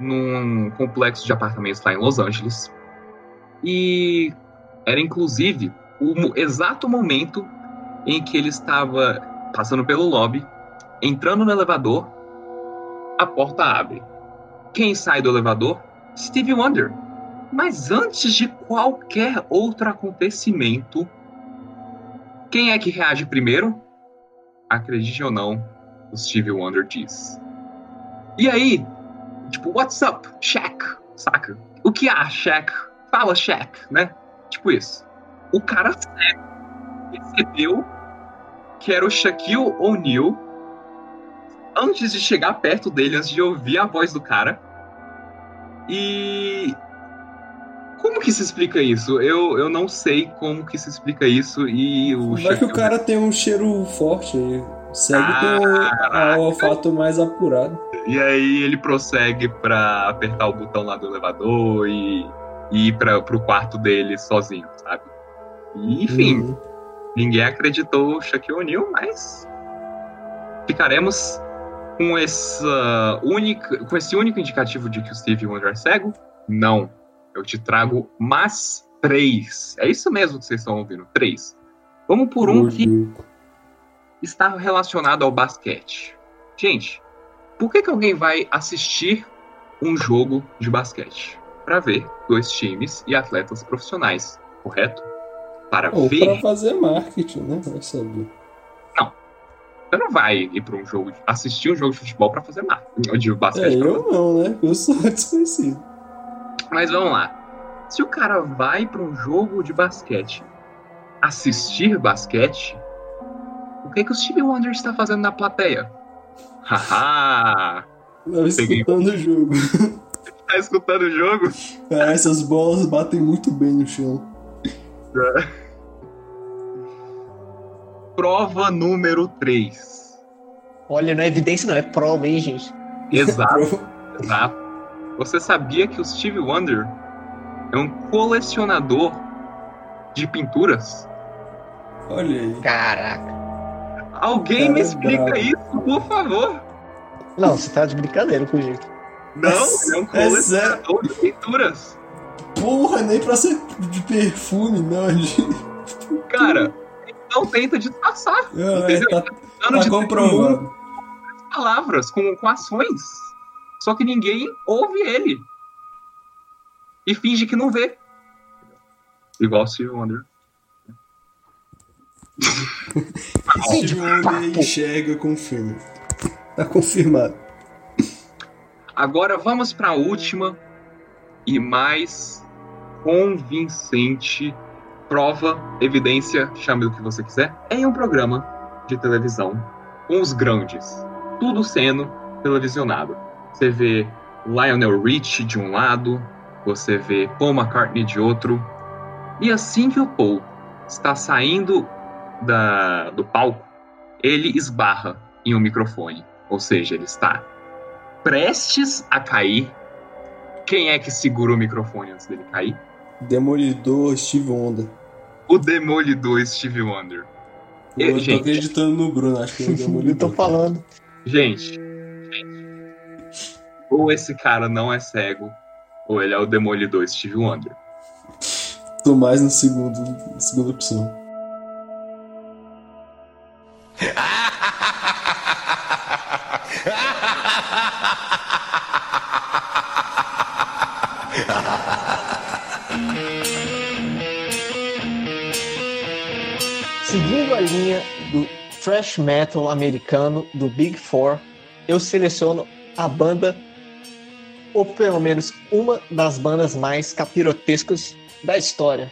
num complexo de apartamentos lá em Los Angeles. E era inclusive o exato momento em que ele estava passando pelo lobby, entrando no elevador, a porta abre. Quem sai do elevador? Stevie Wonder. Mas antes de qualquer outro acontecimento, quem é que reage primeiro? acredite ou não, o Stevie Wonder diz. E aí, tipo, what's up, Shaq? Saca? O que há, Shaq? Fala, Shaq, né? Tipo isso. O cara percebeu que era o Shaquille O'Neal antes de chegar perto dele, antes de ouvir a voz do cara. E. Como que se explica isso? Eu, eu não sei como que se explica isso e o Vai que o cara tem um cheiro forte aí. Segue Ah, tem o, olfato mais apurado. E aí ele prossegue pra apertar o botão lá do elevador e, e ir pra, pro quarto dele sozinho, sabe? E, enfim, Uhum. ninguém acreditou o Shaquille O'Neal, mas ficaremos com essa única, com esse único indicativo de que o Steve Wonder é cego? Não. Eu te trago mais três. É isso mesmo que vocês estão ouvindo, três. Vamos por um que está relacionado ao basquete. Gente, por que, que alguém vai assistir um jogo de basquete? Para ver dois times e atletas profissionais, correto? Para Ou ver, pra fazer marketing, né? Vai saber. você não vai ir para um jogo, assistir um jogo de futebol para fazer marketing, de É, basquete. pra eu não, né? Eu sou *laughs* desconhecido. Mas vamos lá. Se o cara vai para um jogo de basquete assistir basquete, o que, que o Steve Wonder está fazendo na plateia? Haha! Tava escutando o jogo. *laughs* Tá escutando o jogo? Cara, essas bolas batem muito bem no chão. Prova número 3. Olha, não é evidência, não, é prova, hein, gente? Exato, *laughs* exato. Você sabia que o Steve Wonder é um colecionador de pinturas? Olha aí. Caraca. Alguém me é explica isso, por favor. Não, você tá de brincadeira com o jeito. Não, é um É sério. colecionador de pinturas. Porra, nem pra ser de perfume, não. De... Cara, então tenta disfarçar. Não, é, Entendeu? tá, Dando tá de comprovado. palavras, com, com ações. Só que ninguém ouve ele. E finge que não vê. Igual o Steve Wonder. *laughs* Steve Wonder enxerga, confirma. Tá confirmado. Agora vamos para a última e mais convincente prova, evidência, chame do que você quiser, em um programa de televisão com os grandes, tudo sendo televisionado. Você vê Lionel Richie de um lado, você vê Paul McCartney de outro, e assim que o Paul está saindo da, do palco, ele esbarra em um microfone, ou seja, ele está prestes a cair. Quem é que segura o microfone antes dele cair? Demolidor Steve Wonder. O Demolidor Steve Wonder. Eu, Eu, tô gente, acreditando no Bruno, acho que é o *laughs* Eu Demolidor. tô falando. gente, ou esse cara não é cego, ou ele é o Demolidor Steve Wonder. Tô mais no segundo, na segunda opção. Seguindo a linha do thrash metal americano do Big Four, eu seleciono a banda, ou pelo menos uma das bandas mais capirotescas da história,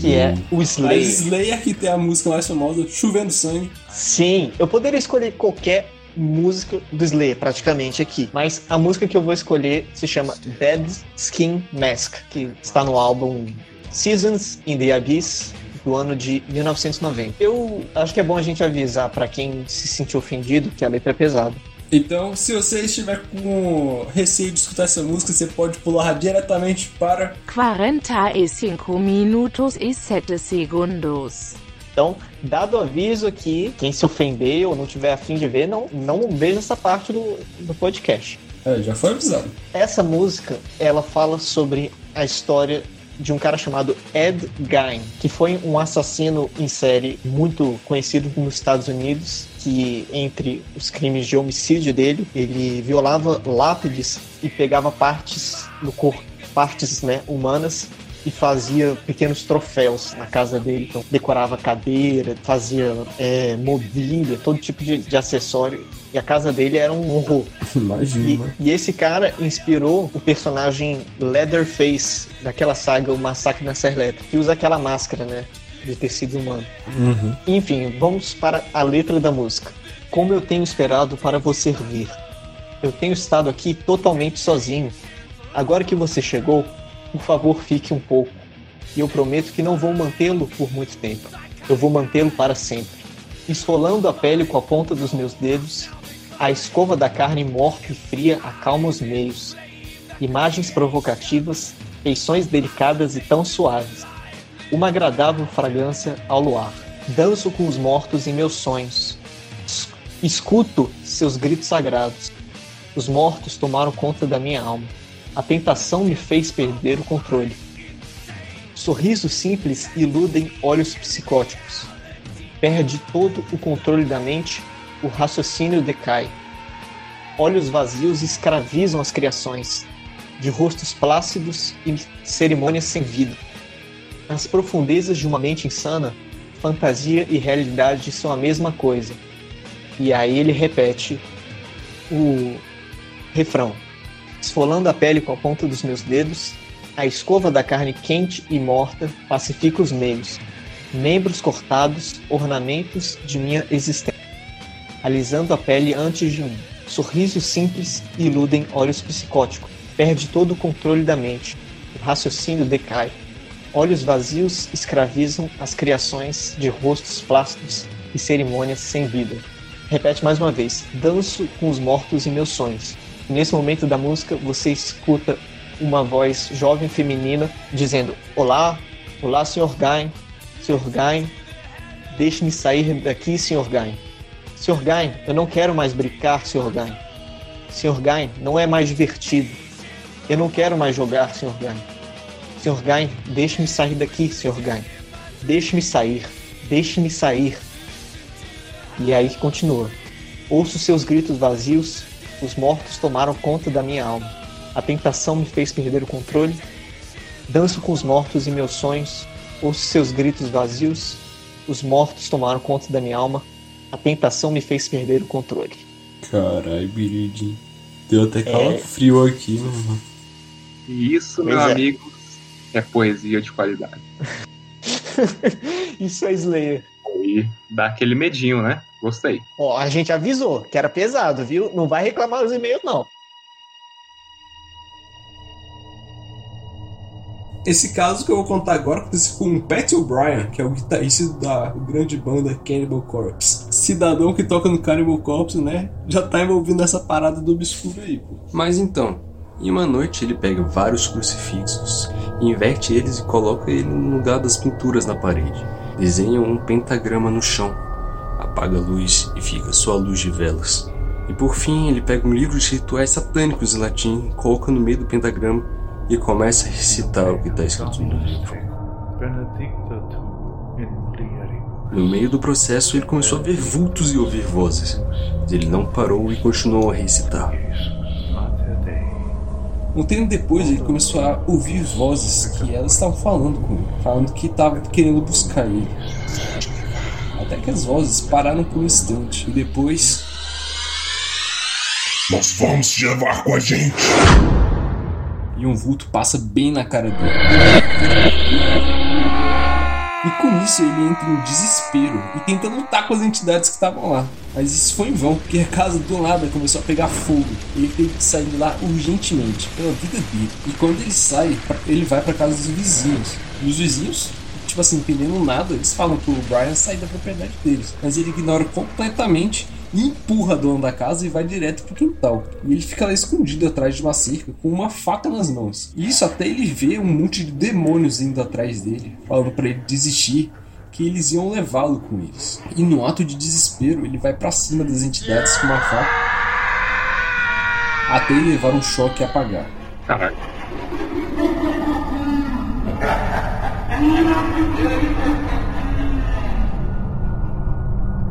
que é o A Slayer. Slayer que tem a música mais famosa, Chovendo Sangue. Sim, eu poderia escolher qualquer música do Slayer, praticamente aqui. Mas a música que eu vou escolher se chama Dead Skin Mask, que está no álbum Seasons in the Abyss do ano de 1990. Eu acho que é bom a gente avisar para quem se sentiu ofendido que a letra é pesada. Então, se você estiver com receio de escutar essa música, você pode pular diretamente para 45 minutos e 7 segundos. Então, dado o aviso aqui, quem se ofender ou não tiver afim de ver, não, não veja essa parte do, do podcast. É, já foi avisado. Essa música, ela fala sobre a história de um cara chamado Ed Gein, que foi um assassino em série muito conhecido nos Estados Unidos, que entre os crimes de homicídio dele, ele violava lápides e pegava partes do corpo, partes né, humanas e fazia pequenos troféus na casa dele. Então, decorava cadeira, fazia é, mobília, todo tipo de, de acessório. E a casa dele era um horror. *laughs* E, Imagina. e esse cara inspirou o personagem Leatherface daquela saga O Massacre na Serra Elétrica, que usa aquela máscara, né? De tecido humano. Uhum. Enfim, vamos para a letra da música. Como eu tenho esperado para você vir. Eu tenho estado aqui totalmente sozinho. Agora que você chegou, por favor, fique um pouco. E eu prometo que não vou mantê-lo por muito tempo. Eu vou mantê-lo para sempre. Esfolando a pele com a ponta dos meus dedos, a escova da carne morta e fria acalma os meios. Imagens provocativas, feições delicadas e tão suaves. Uma agradável fragrância ao luar. Danço com os mortos em meus sonhos. Es- Escuto seus gritos sagrados. Os mortos tomaram conta da minha alma. A tentação me fez perder o controle. Sorrisos simples iludem olhos psicóticos. Perde todo o controle da mente, o raciocínio decai. Olhos vazios escravizam as criações, de rostos plácidos e cerimônias sem vida. Nas profundezas de uma mente insana, fantasia e realidade são a mesma coisa. E aí ele repete o refrão. Esfolando a pele com a ponta dos meus dedos, a escova da carne quente e morta pacifica os meios, membros cortados, ornamentos de minha existência. Alisando a pele antes de mim. Sorrisos simples iludem olhos psicóticos. Perde todo o controle da mente. O raciocínio decai. Olhos vazios escravizam as criações de rostos plásticos e cerimônias sem vida. Repete mais uma vez. Danço com os mortos em meus sonhos. Nesse momento da música, você escuta uma voz jovem feminina dizendo: Olá, olá, Sr. Gain, Sr. Gain, deixe-me sair daqui, Sr. Gain. Sr. Gain, eu não quero mais brincar, Sr. Gain. Sr. Gain, não é mais divertido. Eu não quero mais jogar, Sr. Gain. Sr. Gain, deixe-me sair daqui, Sr. Gain. Deixe-me sair, deixe-me sair. E aí que continua. Ouço seus gritos vazios, os mortos tomaram conta da minha alma. A tentação me fez perder o controle. Danço com os mortos em meus sonhos, ouço seus gritos vazios, Os mortos tomaram conta da minha alma. A tentação me fez perder o controle. Caralho, Biridinho. Deu até calafrio aqui, mano. Isso, Pois meu é. amigo, é poesia de qualidade. *laughs* Isso é Slayer. E dá aquele medinho, né? Gostei. Ó, a gente avisou que era pesado, viu? Não vai reclamar os e-mails, não. Esse caso que eu vou contar agora aconteceu com o Pat O'Brien, que é o guitarrista da grande banda Cannibal Corpse. Cidadão que toca no Cannibal Corpse, né? Já tá envolvido nessa parada do obscuro aí, pô. Mas então, em uma noite ele pega vários crucifixos, inverte eles e coloca ele no lugar das pinturas na parede. Desenha um pentagrama no chão, apaga a luz e fica só a luz de velas. E por fim ele pega um livro de rituais satânicos em latim, coloca no meio do pentagrama e começa a recitar o que está escrito no livro. No meio do processo ele começou a ver vultos e ouvir vozes, ele não parou e continuou a recitar. Um tempo depois ele começou a ouvir vozes que elas estavam falando com ele, falando que estavam querendo buscar ele. Até que as vozes pararam por um instante e depois Nós vamos te levar com a gente. e um vulto passa bem na cara dele. E com isso ele entra em desespero e tenta lutar com as entidades que estavam lá. Mas isso foi em vão, porque a casa do nada começou a pegar fogo. Ele teve que sair de lá urgentemente, pela vida dele. E quando ele sai, ele vai pra casa dos vizinhos. E os vizinhos, tipo assim, entendendo nada, eles falam pro Brian sair da propriedade deles. Mas ele ignora completamente empurra a dona da casa e vai direto pro quintal. E ele fica lá escondido atrás de uma cerca com uma faca nas mãos. E isso até ele vê um monte de demônios indo atrás dele, falando pra ele desistir, que eles iam levá-lo com eles. E no ato de desespero, ele vai pra cima das entidades com uma faca até ele levar um choque e apagar. Caralho.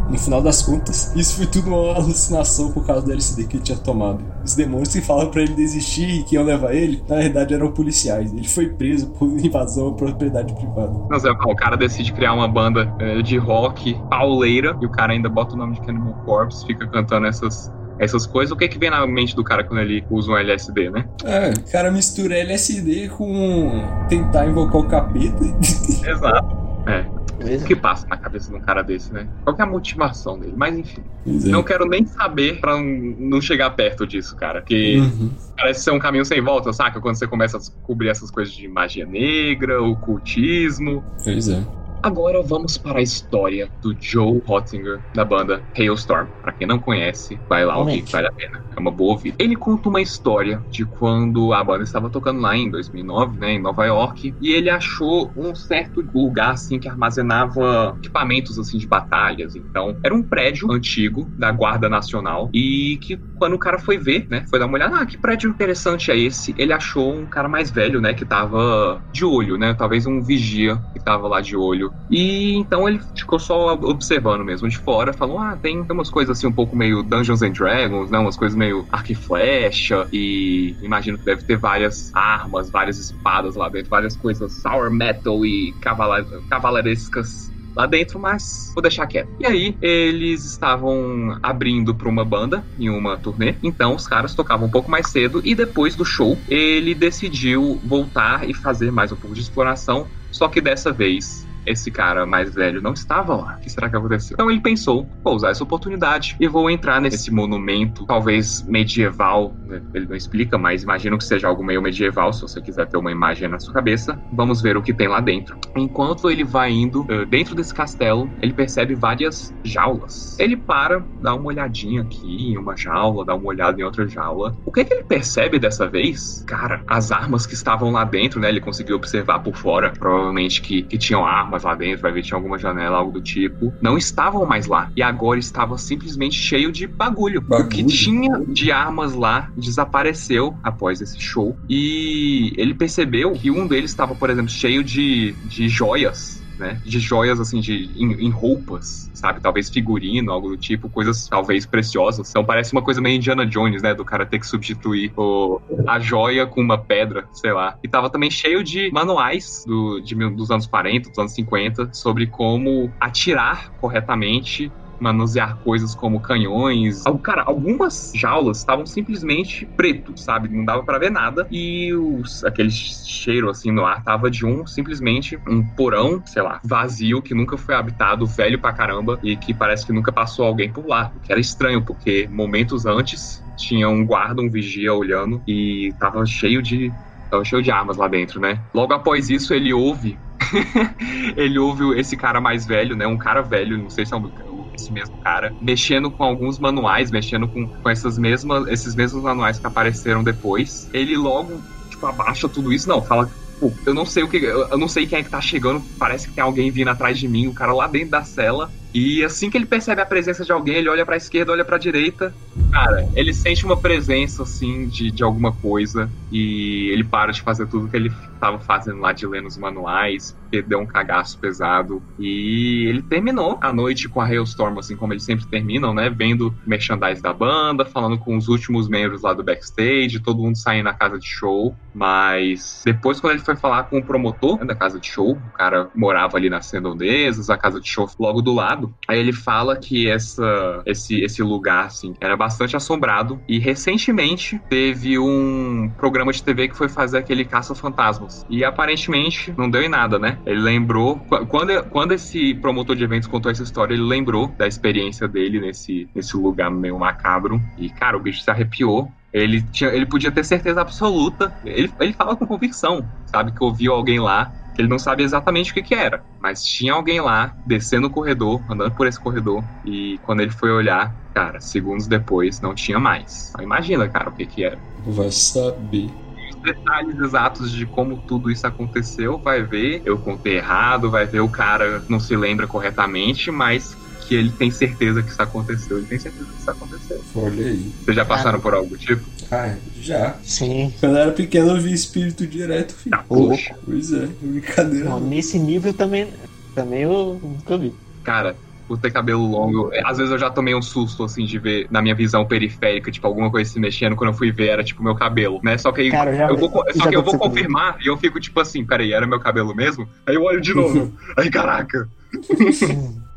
No final das contas, isso foi tudo uma alucinação por causa do LSD que ele tinha tomado. Os demônios que falavam pra ele desistir e que iam levar ele, na verdade eram policiais. Ele foi preso por invasão à propriedade privada. Não sei, o cara decide criar uma banda eh, de rock pauleira e o cara ainda bota o nome de Cannibal Corpse, fica cantando essas, essas coisas. O que que vem na mente do cara quando ele usa um LSD, né? É, o cara mistura LSD com tentar invocar o capeta. *laughs* Exato. É, O que passa na cabeça de um cara desse, né? Qual que é a motivação dele? Mas enfim, é. não quero nem saber pra não- chegar perto disso, cara. Porque Uhum. parece ser um caminho sem volta, saca? Quando você começa a descobrir essas coisas de magia negra, ocultismo. Pois é. Agora vamos para a história do Joe Hottinger, da banda Hailstorm. Pra quem não conhece, vai lá ouvir, vale a pena. É uma boa ouvida. Ele conta uma história de quando a banda estava tocando lá em 2009, né, em Nova York, e ele achou um certo lugar assim que armazenava equipamentos assim de batalhas. Então, era um prédio antigo da Guarda Nacional e que quando o cara foi ver, né, foi dar uma olhada, ah, que prédio interessante é esse? Ele achou um cara mais velho, né, que tava de olho, né, talvez um vigia que tava lá de olho e então ele ficou só observando mesmo de fora, falou: Ah, tem, tem umas coisas assim um pouco meio Dungeons and Dragons, né? Umas coisas meio arco e flecha, e imagino que deve ter várias armas, várias espadas lá dentro, várias coisas sour metal e cavala- cavalarescas lá dentro, mas vou deixar quieto. E aí, eles estavam abrindo pra uma banda em uma turnê, então os caras tocavam um pouco mais cedo e depois do show, ele decidiu voltar e fazer mais um pouco de exploração, só que dessa vez esse cara mais velho não estava lá. O que será que aconteceu? Então ele pensou, vou usar essa oportunidade e vou entrar nesse monumento, talvez medieval, né? ele não explica, mas imagino que seja algo meio medieval, se você quiser ter uma imagem na sua cabeça. Vamos ver o que tem lá dentro. Enquanto ele vai indo eh, dentro desse castelo, ele percebe várias jaulas. Ele para, dá uma olhadinha aqui em uma jaula, dá uma olhada em outra jaula. O que, que ele percebe dessa vez? Cara, as armas que estavam lá dentro, né? Ele conseguiu observar por fora, provavelmente que, que tinham armas lá dentro, vai ver tinha alguma janela, algo do tipo. Não estavam mais lá. E agora estava simplesmente cheio de bagulho. O que Bagulho? tinha de armas lá desapareceu após esse show. E ele percebeu que um deles estava, por exemplo, cheio de, de joias né? De joias, assim, de, em, em roupas, sabe? Talvez figurino, algo do tipo, coisas talvez preciosas. Então parece uma coisa meio Indiana Jones, né? Do cara ter que substituir o, a joia com uma pedra, sei lá. E tava também cheio de manuais do, de, dos anos 40, dos anos 50, sobre como atirar corretamente manusear coisas como canhões. Cara, algumas jaulas estavam simplesmente preto, sabe? Não dava pra ver nada. E os, aquele cheiro assim no ar tava de um simplesmente um porão, sei lá, vazio que nunca foi habitado, velho pra caramba e que parece que nunca passou alguém por lá. O que era estranho, porque momentos antes tinha um guarda, um vigia olhando e tava cheio de tava cheio de armas lá dentro, né? Logo após isso ele ouve *laughs* ele ouve esse cara mais velho, né? Um cara velho, não sei se é um, esse mesmo cara, mexendo com alguns manuais, mexendo com, com essas mesmas, esses mesmos manuais que apareceram depois. Ele logo, tipo, abaixa tudo isso, não, fala. Pô, eu não sei o que. Eu não sei quem é que tá chegando. Parece que tem alguém vindo atrás de mim, o cara lá dentro da cela. E assim que ele percebe a presença de alguém, ele olha pra esquerda, olha pra direita. Cara, ele sente uma presença, assim, de, de alguma coisa. E ele para de fazer tudo que ele tava fazendo lá de ler nos manuais, deu um cagaço pesado. E ele terminou a noite com a Hailstorm, assim como eles sempre terminam, né? Vendo merchandise da banda, falando com os últimos membros lá do backstage, todo mundo saindo na casa de show. Mas depois, quando ele foi falar com o promotor né, da casa de show, o cara morava ali nas redondezas, a casa de show logo do lado. Aí ele fala que essa, esse, esse lugar, assim, era bastante assombrado. E recentemente teve um programa de TV que foi fazer aquele caça-fantasmas. E aparentemente não deu em nada, né? Ele lembrou. qu- Quando, quando esse promotor de eventos contou essa história, ele lembrou da experiência dele nesse, nesse lugar meio macabro. E, cara, o bicho se arrepiou. Ele, tinha, ele podia ter certeza absoluta. Ele, ele fala com convicção, sabe? Que ouviu alguém lá. Que Ele não sabe exatamente o que, que era, mas tinha alguém lá descendo o corredor, andando por esse corredor, e quando ele foi olhar, cara, segundos depois não tinha mais. Então, imagina, cara, o que, que era Vai saber. os detalhes exatos de como tudo isso aconteceu, vai ver, eu contei errado, vai ver o cara não se lembra corretamente, mas que ele tem certeza que isso aconteceu, ele tem certeza que isso aconteceu. Olha aí. Vocês já passaram por algo do tipo? Ah, já. Sim. Quando eu era pequeno eu vi espírito direto, filho. Tá, poxa. Pois é, brincadeira. Não, nesse nível também, também eu nunca vi. Cara, por ter cabelo longo, é, às vezes eu já tomei um susto, assim, de ver na minha visão periférica, tipo, alguma coisa se mexendo, quando eu fui ver era, tipo, meu cabelo, né? Só que aí Cara, já- eu vou, só que eu vou comigo. confirmar e eu fico, tipo assim, peraí, era meu cabelo mesmo? Aí eu olho de novo. *laughs* aí, caraca.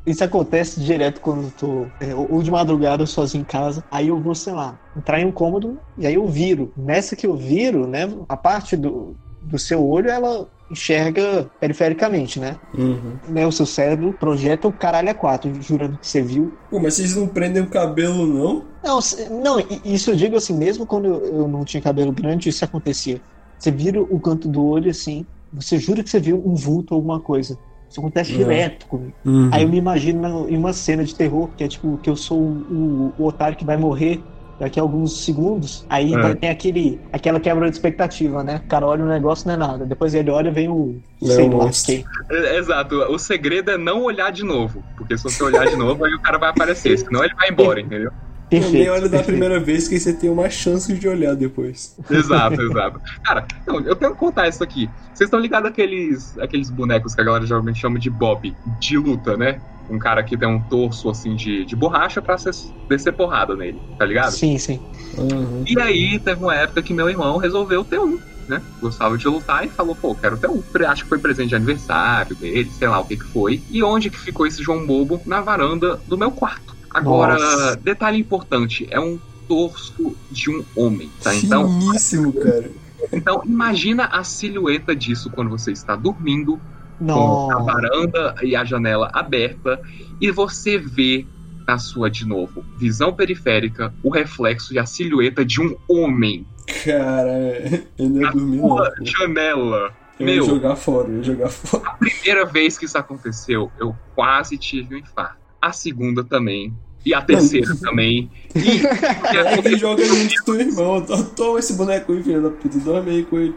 Isso acontece direto quando eu tô. é, ou de madrugada sozinho em casa. Aí eu vou, sei lá, entrar em um cômodo e aí eu viro. Nessa que eu viro, né? A parte do, do seu olho, ela enxerga perifericamente, né? Uhum. né? O seu cérebro projeta o caralho a quatro, jurando que você viu. Pô, mas vocês não prendem o cabelo, não? Não, se- não, isso eu digo assim, mesmo quando eu, eu não tinha cabelo grande, isso acontecia. Você vira o canto do olho assim, você jura que você viu um vulto ou alguma coisa. Isso acontece Uhum. direto comigo. Uhum. Aí eu me imagino na- em uma cena de terror, que é tipo, que eu sou o, o otário que vai morrer daqui a alguns segundos. Aí É. tem aquele, aquela quebra de expectativa, né? O cara olha o negócio, não é nada. Depois ele olha vem o. É sei o lá quem. É, Exato, o segredo é não olhar de novo. Porque se você olhar de *laughs* novo, aí o cara vai aparecer, senão ele vai embora, entendeu? Perfeito. olha da primeira vez que você tem uma chance de olhar depois. Exato, exato. Cara, não, eu tenho que contar isso aqui. Vocês estão ligados àqueles, àqueles bonecos que a galera geralmente chama de Bob, de luta, né? Um cara que tem um torso assim de, de borracha pra cês- descer porrada nele, tá ligado? Sim, sim. Uhum. E aí teve uma época que meu irmão resolveu ter um, né? Gostava de lutar e falou, pô, quero ter um. Acho que foi presente de aniversário dele, sei lá o que que foi. E onde que ficou esse João Bobo? Na varanda do meu quarto. Agora, Nossa. detalhe importante, é um torso de um homem, tá? Então, Finíssimo, cara. então imagina a silhueta disso quando você está dormindo com a varanda e a janela aberta e você vê na sua, de novo, visão periférica, o reflexo e a silhueta de um homem Cara, eu não ia dormir, não. Pô. janela. Eu ia Meu, jogar fora, eu ia jogar fora. primeira vez que isso aconteceu, eu quase tive um infarto. A segunda também. E a terceira também. E, *laughs* É que joga junto com teu irmão. Toma esse boneco aí, filho da puta. Dorme aí com ele.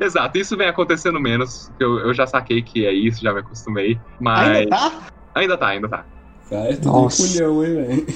exato, isso vem acontecendo menos. Eu, eu já saquei que é isso, já me acostumei. Mas. Ainda tá? Ainda tá, ainda tá. Cara, é tudo Nossa. culhão, hein, velho.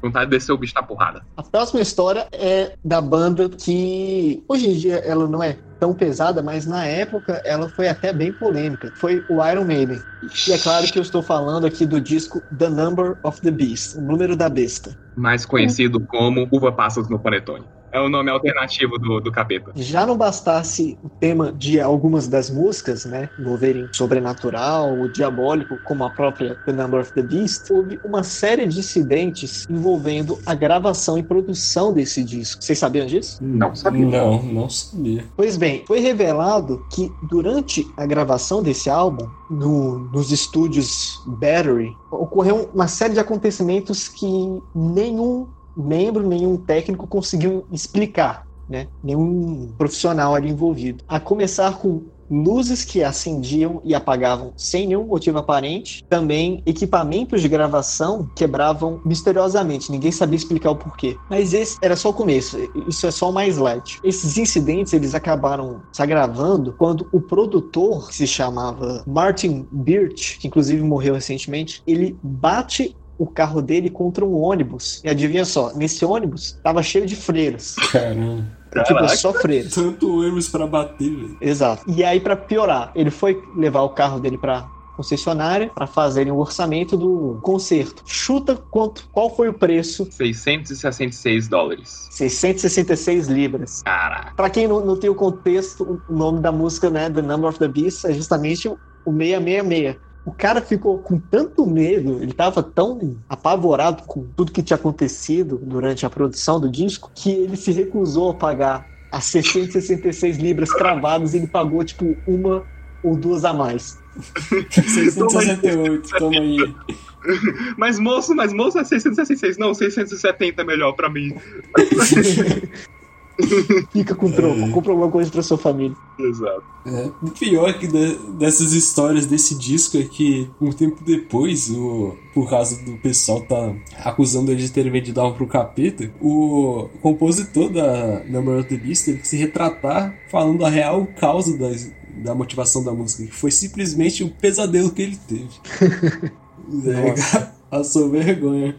Vontade de descer o bicho na porrada. A próxima história é da banda que hoje em dia ela não é tão pesada, mas na época ela foi até bem polêmica. Foi o Iron Maiden. E é claro que eu estou falando aqui do disco The Number of the Beast, o número da besta. Mais conhecido como Uva Passas no Panetone. É o nome alternativo do, do capeta. Já não bastasse o tema de algumas das músicas, né, envolverem sobrenatural, o diabólico, como a própria The Number of the Beast, houve uma série de incidentes envolvendo a gravação e produção desse disco. Vocês sabiam disso? Não sabia. Não, não sabia. Pois bem, foi revelado que durante a gravação desse álbum, no- nos estúdios Battery, ocorreu uma série de acontecimentos que nenhum membro, nenhum técnico conseguiu explicar, né? Nenhum profissional ali envolvido. A começar com luzes que acendiam e apagavam sem nenhum motivo aparente. Também equipamentos de gravação quebravam misteriosamente. Ninguém sabia explicar o porquê. Mas esse era só o começo. Isso é só o mais light. Esses incidentes eles acabaram se agravando quando o produtor, que se chamava Martin Birch, que inclusive morreu recentemente, ele bate o carro dele contra um ônibus. E adivinha só, nesse ônibus tava cheio de freiras. Caramba. Tipo, só freiras. Tanto ônibus pra bater, velho. Exato. E aí, pra piorar, ele foi levar o carro dele pra concessionária para fazerem o orçamento do conserto. Chuta quanto, qual foi o preço? 666 dólares. 666 libras. Caraca. Pra quem não, não tem o contexto, o nome da música, né, The Number of the Beast, é justamente o 666. O cara ficou com tanto medo, ele tava tão apavorado com tudo que tinha acontecido durante a produção do disco, que ele se recusou a pagar as 666 libras cravadas e ele pagou, tipo, uma ou duas a mais. 668, toma aí. Mas moço, mas moço é 666. Não, 670 é melhor pra mim. *laughs* *laughs* Fica com troco, compra alguma coisa pra sua família. Exato. É, o pior que de- dessas histórias desse disco é que um tempo depois, o, por causa do pessoal tá acusando ele de ter vendido algo pro capeta, o compositor da Number of the Beast teve que se retratar falando a real causa das, da motivação da música, que foi simplesmente o pesadelo que ele teve. *laughs* É, *laughs* passou vergonha.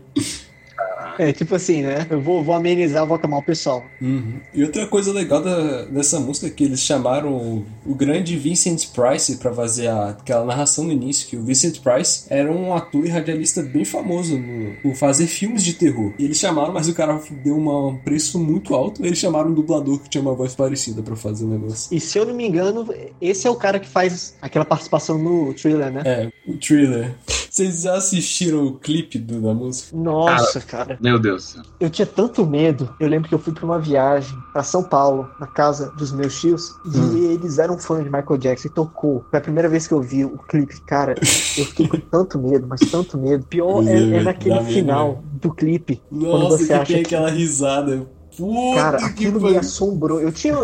É, tipo assim, né? Eu vou, vou amenizar, vou acalmar o pessoal. Uhum. E outra coisa legal da, dessa música é que eles chamaram o, o grande Vincent Price pra fazer a- aquela narração no início, que o Vincent Price era um ator e radialista bem famoso no, por fazer filmes de terror. E eles chamaram, mas o cara deu uma- um preço muito alto, eles chamaram um dublador que tinha uma voz parecida pra fazer o negócio. E se eu não me engano, esse é o cara que faz aquela participação no thriller, né? É, o thriller. Vocês já assistiram o clipe do- da música? Nossa, cara. Meu Deus. Eu tinha tanto medo. Eu lembro que eu fui pra uma viagem pra São Paulo, na casa dos meus tios, Hum. e eles eram fãs de Michael Jackson e tocou. Foi a primeira vez que eu vi o clipe. Cara, eu fiquei com tanto medo, mas tanto medo. *laughs* Pior é, é naquele medo, final do clipe. quando Nossa, você que acha tem que. aquela risada. Puta Cara, que aquilo me assombrou. Eu tinha.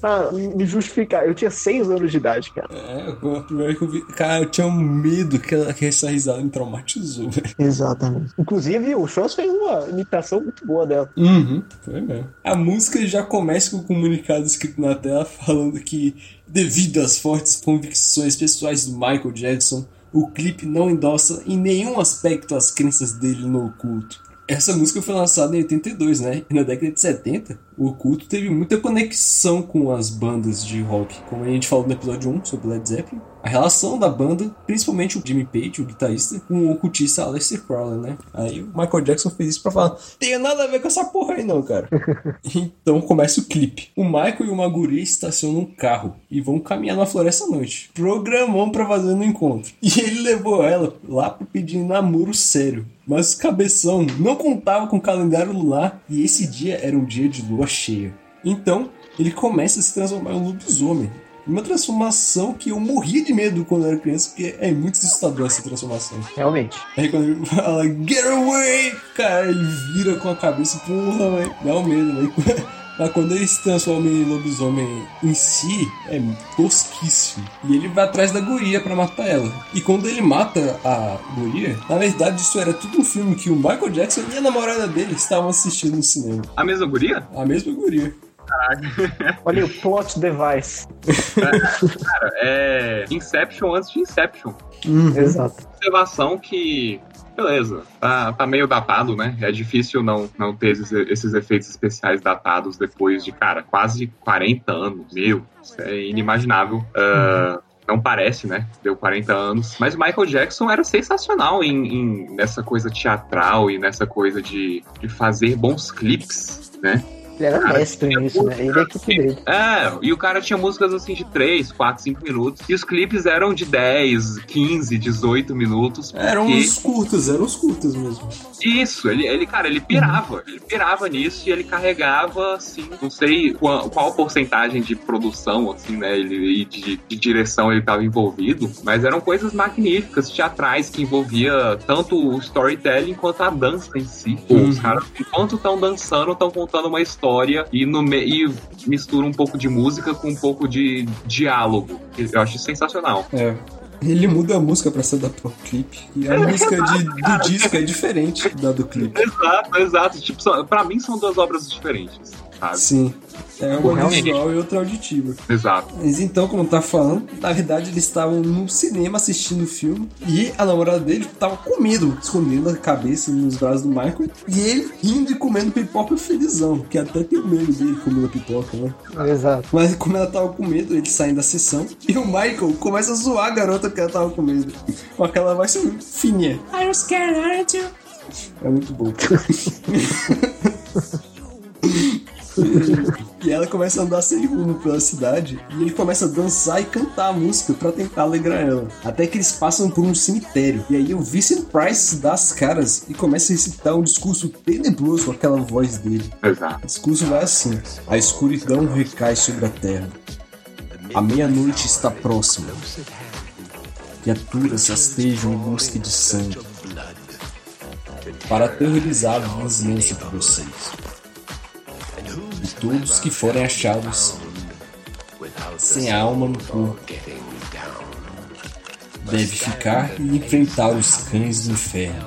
Pra me justificar, eu tinha seis anos de idade, cara. É, a primeira vez que eu vi. Cara, eu tinha um medo que, ela- que essa risada me traumatizou, velho. Exatamente. Inclusive, o Shows fez uma imitação muito boa dela. Uhum, foi mesmo. A música já começa com um comunicado escrito na tela falando que, devido às fortes convicções pessoais do Michael Jackson, o clipe não endossa em nenhum aspecto as crenças dele no oculto. Essa música foi lançada em 82, né? E na década de 70, o oculto teve muita conexão com as bandas de rock. Como a gente falou no episódio 1 sobre Led Zeppelin, a relação da banda, principalmente o Jimmy Page, o guitarrista, com o ocultista Aleister Crowley, né? Aí o Michael Jackson fez isso pra falar: tem nada a ver com essa porra aí, não, cara. *laughs* então começa o clipe. O Michael e uma guria estacionam um carro e vão caminhar na floresta à noite. Programão pra fazer no encontro. E ele levou ela lá pra pedir namoro sério. Mas o cabeção não contava com o calendário lunar e esse dia era um dia de lua cheia. Então, ele começa a se transformar em um lobisomem. Uma transformação que eu morria de medo quando eu era criança, porque é muito assustador essa transformação. Realmente. Aí quando ele fala, get away! Cara, ele vira com a cabeça, porra, velho. Dá um medo, velho. *laughs* Mas quando ele se transforma em lobisomem em si, é tosquíssimo. E ele vai atrás da guria pra matar ela. E quando ele mata a guria, na verdade isso era tudo um filme que o Michael Jackson e a namorada dele estavam assistindo no cinema. A mesma guria? A mesma guria. Olha o plot device. Cara, é Inception antes de Inception. Uhum. Exato. Observação que. Beleza, tá, tá meio datado, né? É difícil não, não ter esses, esses efeitos especiais datados depois de, cara, quase 40 anos. Meu, isso é inimaginável. Ah, não parece, né? Deu 40 anos. Mas o Michael Jackson era sensacional em, em- nessa coisa teatral e nessa coisa de, de fazer bons clipes, né? Ele era Cara, mestre nisso, né? Ele e a equipe dele. É, e o cara tinha músicas assim de 3, 4, 5 minutos. E os clipes eram de 10, 15, 18 minutos. Eram porque- os curtas, eram os curtas mesmo. Isso, ele, ele, cara, ele pirava. Ele pirava nisso e ele carregava, assim, não sei qual, qual porcentagem de produção, assim, né, ele, e de, de direção ele estava envolvido, mas eram coisas magníficas, teatrais, que envolvia tanto o storytelling quanto a dança em si. Pô, Os Uhum. caras, enquanto estão dançando, estão contando uma história e, no me, e mistura um pouco de música com um pouco de diálogo. Eu acho sensacional. É. Ele muda a música pra se adaptar ao clipe. E a *laughs* música de- do disco é diferente da do clipe. Exato, exato. Tipo, pra mim são duas obras diferentes, sabe? Sim. É uma Realmente. visual e outra auditiva. Exato. Mas então, como tá falando, na verdade eles estavam no cinema assistindo o filme e a namorada dele tava com medo, escondendo a cabeça nos braços do Michael e ele rindo e comendo pipoca felizão, que até tem o medo dele comendo pipoca, né? Exato. Mas como ela tava com medo, eles saem da sessão e o Michael começa a zoar a garota que ela tava com medo. Com aquela voz fininha. Are you scared, aren't you? É muito bom. *laughs* *laughs* *laughs* E ela começa a andar sem rumo pela cidade e ele começa a dançar e cantar a música pra tentar alegrar ela. Até que eles passam por um cemitério. E aí o Vincent Price dá as caras e começa a recitar um discurso tenebroso com aquela voz dele. Exato. O discurso vai assim: A escuridão recai sobre a terra. A meia-noite está próxima. Criaturas rastejam em busca de sangue para aterrorizar a vizinhança de vocês. E todos que forem achados sem alma no corpo deve ficar e enfrentar os cães do inferno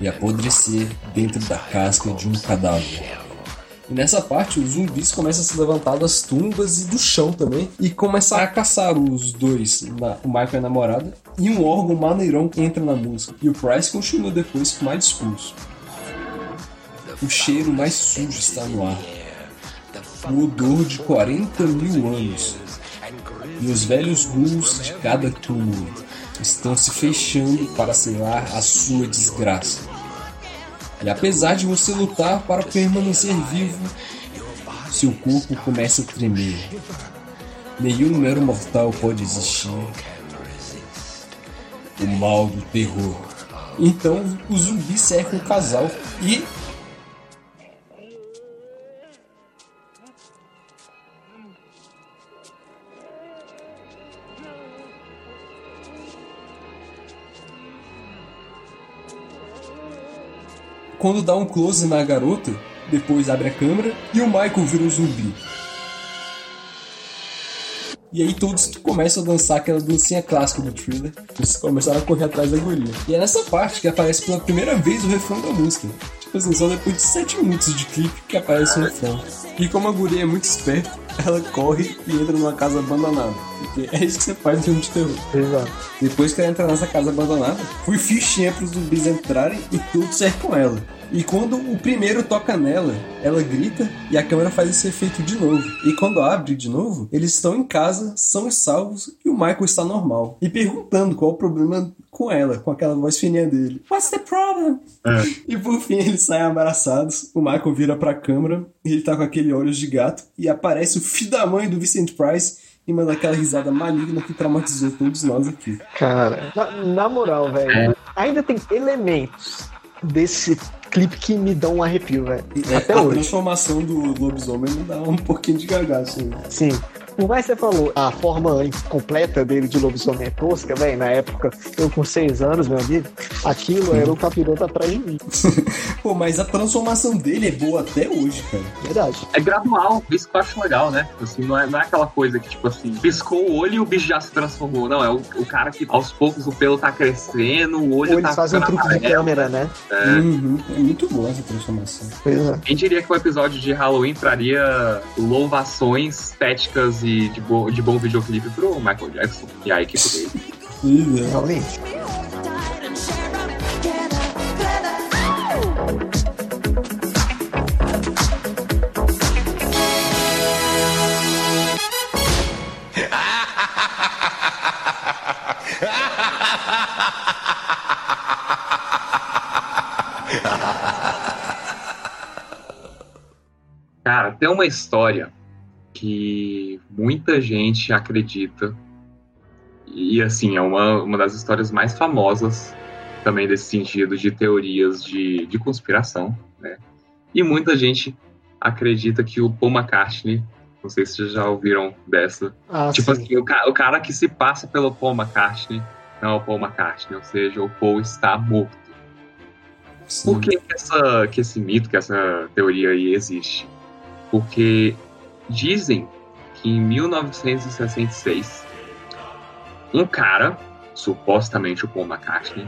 e apodrecer dentro da casca de um cadáver. E nessa parte, os zumbis começam a se levantar das tumbas e do chão também. E começar a caçar os dois, o Michael e a namorada. E um órgão maneirão entra na música. E o Price continua depois com mais discurso. O cheiro mais sujo está no ar. O odor de 40 mil anos. E os velhos muros de cada túmulo estão se fechando para selar a sua desgraça. E apesar de você lutar para permanecer vivo, seu corpo começa a tremer. Nenhum mero mortal pode existir. O mal do terror. Então, os zumbis cercam o casal e. Quando dá um close na garota, depois abre a câmera e o Michael vira um zumbi. E aí todos começam a dançar aquela dancinha clássica do thriller. Eles começaram a correr atrás da guria. E é nessa parte que aparece pela primeira vez o refrão da música. Assim, só depois de 7 minutos de clipe que aparece o refrão. E como a guria é muito esperta, ela corre e entra numa casa abandonada. Porque é isso que você faz no filme de terror. Exato. Depois que ela entra nessa casa abandonada, fui fichinha pros zumbis entrarem e todos cercam ela. E quando o primeiro toca nela, ela grita e a câmera faz esse efeito de novo. E quando abre de novo, eles estão em casa, são salvos e o Michael está normal. E perguntando qual o problema com ela, com aquela voz fininha dele. What's the problem? E por fim eles saem abraçados, o Michael vira pra câmera, e ele tá com aquele olhos de gato e aparece o filho da mãe do Vicent Price e manda aquela risada maligna que traumatizou todos nós aqui. Cara, na, na moral, velho, ainda tem elementos desse clipe que me dão um arrepio, velho. É, Até a hoje. transformação do lobisomem me dá um pouquinho de gagaço. né? Sim. Por mais que você falou, a forma completa dele de lobisomem é tosca, velho, na época, eu com seis anos, meu amigo, aquilo era o capiroto atrás de mim. *laughs* Pô, mas a transformação dele é boa até hoje, cara. Verdade. É gradual, isso que eu acho legal, né? Assim, não é, não é aquela coisa que, tipo assim, piscou o olho e o bicho já se transformou. Não, é o, o cara que aos poucos o pelo tá crescendo, o olho Ou eles tá fazem um truque de câmera, né? É. Uhum. É muito boa essa transformação. Pois é. Quem diria que o episódio de Halloween traria louvações estéticas e de, bo de bom videoclipe pro Michael Jackson e a equipe dele? Realmente. Cara, tem uma história que muita gente acredita. E assim, é uma, uma das histórias mais famosas também desse sentido de teorias de, de conspiração, né? E muita gente acredita que o Paul McCartney, não sei se vocês já ouviram dessa, Ah, tipo sim. assim, o, ca- o cara que se passa pelo Paul McCartney não é o Paul McCartney, ou seja, o Paul está morto. Sim. Por que, que essa, que esse mito, que essa teoria aí existe? Porque dizem que em 1966, um cara, supostamente o Paul McCartney,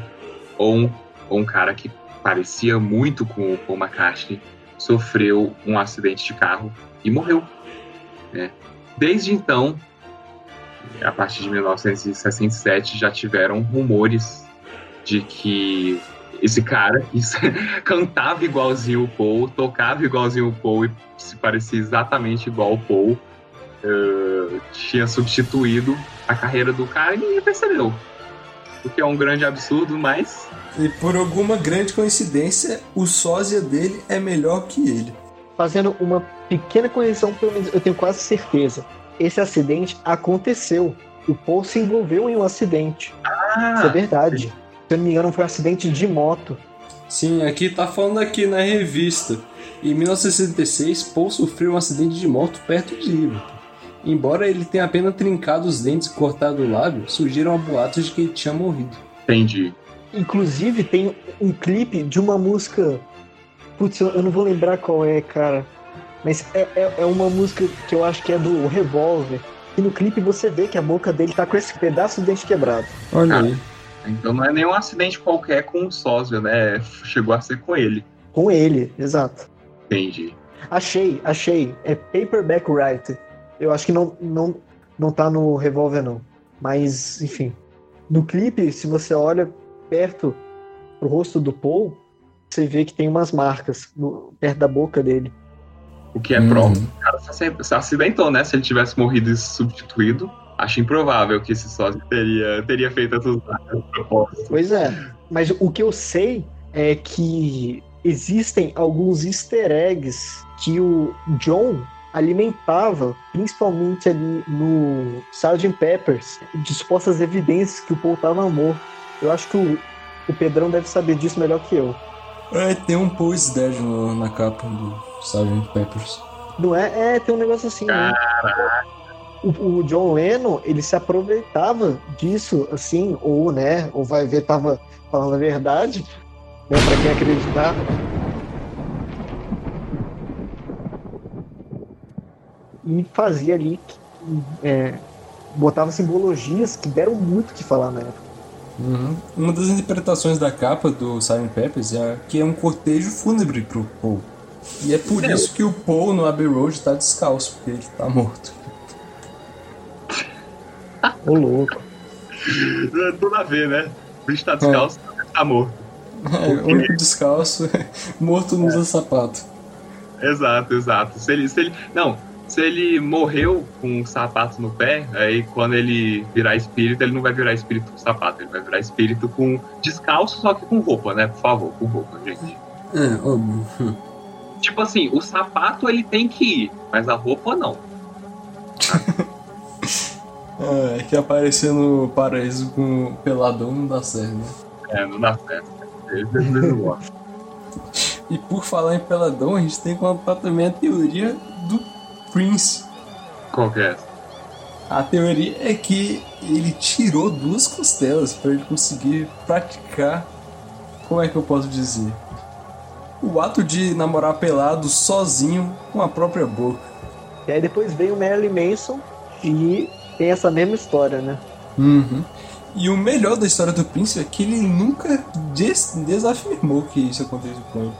ou um, ou um cara que parecia muito com o Paul McCartney, sofreu um acidente de carro e morreu. né? Desde então, a partir de 1967, já tiveram rumores de que esse cara *laughs* cantava igualzinho o Paul, tocava igualzinho o Paul e se parecia exatamente igual ao Paul, eh, tinha substituído a carreira do cara e ninguém percebeu. O que é um grande absurdo, mas E por alguma grande coincidência, o sósia dele é melhor que ele. Fazendo uma pequena correção, pelo menos eu tenho quase certeza. Esse acidente aconteceu. O Paul se envolveu em um acidente. Isso é verdade. Se eu não me engano, foi um acidente de moto. Sim, aqui tá falando aqui na revista. Em 1966, Paul sofreu um acidente de moto perto de Liverpool. Embora ele tenha apenas trincado os dentes e cortado o lábio, surgiram boatos de que ele tinha morrido. entendi. Inclusive, tem um clipe de uma música. Putz, eu não vou lembrar qual é, cara. Mas é, é, é uma música que eu acho que é do Revolver. E no clipe você vê que a boca dele tá com esse pedaço de dente quebrado. Olha Ah. aí. Então não é nenhum acidente qualquer com o sósia, né? *laughs* Chegou a ser com ele. Com ele, exato. Entendi. Achei, achei. É Paperback Writer. Eu acho que não, não, não tá no Revolver, não. Mas, enfim. No clipe, se você olha perto pro rosto do Paul, você vê que tem umas marcas no- perto da boca dele. O que é Uhum. prova. O cara se, se acidentou, né? Se ele tivesse morrido e substituído, acho improvável que esse sósia teria, teria feito essas essas propostas. Pois é. Mas o que eu sei é que existem alguns easter eggs que o John alimentava, principalmente ali no Sgt. Peppers, de supostas evidências que o Paul estava morto. Eu acho que o, o Pedrão deve saber disso melhor que eu. É, tem um Paul is Dead no- na capa do Sgt. Peppers. Não é? É, tem um negócio assim, né? O, o John Lennon, ele se aproveitava disso, assim, ou, né, ou vai ver, tava falando a verdade, né, pra quem acreditar. E fazia ali, é, botava simbologias que deram muito o que falar na época. Uhum. Uma das interpretações da capa do Sgt. Peppers é que é um cortejo fúnebre pro Paul. E é por isso que o Paul no Abbey Road tá descalço, porque ele tá morto. *laughs* Ô, louco. Tudo a ver, né? O bicho tá descalço, tá morto. É, o único descalço, *laughs* morto não usa sapato. Exato, exato. Se ele, se ele, não, se ele morreu com um sapato no pé, aí quando ele virar espírito, ele não vai virar espírito com sapato, ele vai virar espírito com descalço, só que com roupa, né? Por favor, com roupa, gente. É, óbvio. Tipo assim, o sapato ele tem que ir, mas a roupa não. *laughs* É, que aparecer no paraíso com o peladão não dá certo, né? É, não dá certo. Eles não gostam. E por falar em peladão, a gente tem que contar também a teoria do Prince. Qual que é? A teoria é que ele tirou duas costelas para ele conseguir praticar. Como é que eu posso dizer? O ato de namorar pelado sozinho com a própria boca. E aí depois veio o Marilyn Manson e tem essa mesma história, né? Uhum. E o melhor da história do príncipe é que ele nunca des desafirmou que isso aconteceu com ele.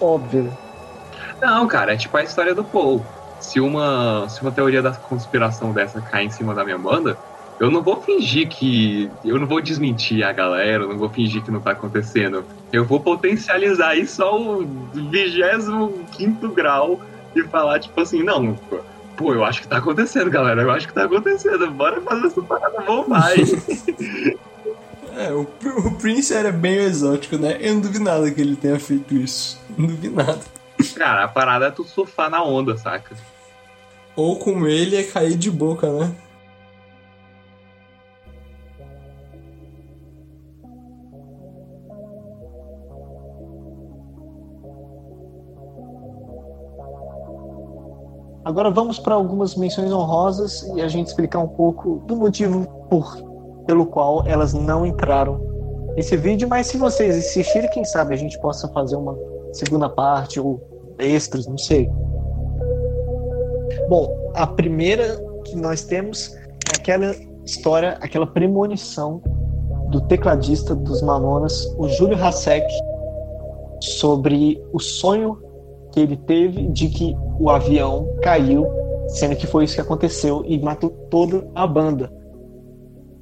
Óbvio. Não, cara, é tipo a história do Paul. Se uma, se uma teoria da conspiração dessa cair em cima da minha banda, eu não vou fingir que. Eu não vou desmentir a galera, eu não vou fingir que não tá acontecendo. Eu vou potencializar isso ao 25 grau e falar, tipo assim, não, pô, eu acho que tá acontecendo, galera. Eu acho que tá acontecendo. Bora fazer essa parada, vamos mais. *laughs* É, o, o Prince era bem exótico, né? Eu não duvido nada que ele tenha feito isso. Não duvido nada. Cara, a parada é tu surfar na onda, saca? Ou com ele é cair de boca, né? Agora vamos para algumas menções honrosas e a gente explicar um pouco do motivo por, pelo qual elas não entraram nesse vídeo, mas se vocês insistirem, quem sabe a gente possa fazer uma segunda parte ou extras, não sei. Bom, a primeira que nós temos é aquela história, aquela premonição do tecladista dos Mamonas, o Júlio Hasek, sobre o sonho que ele teve de que o avião caiu, sendo que foi isso que aconteceu e matou toda a banda.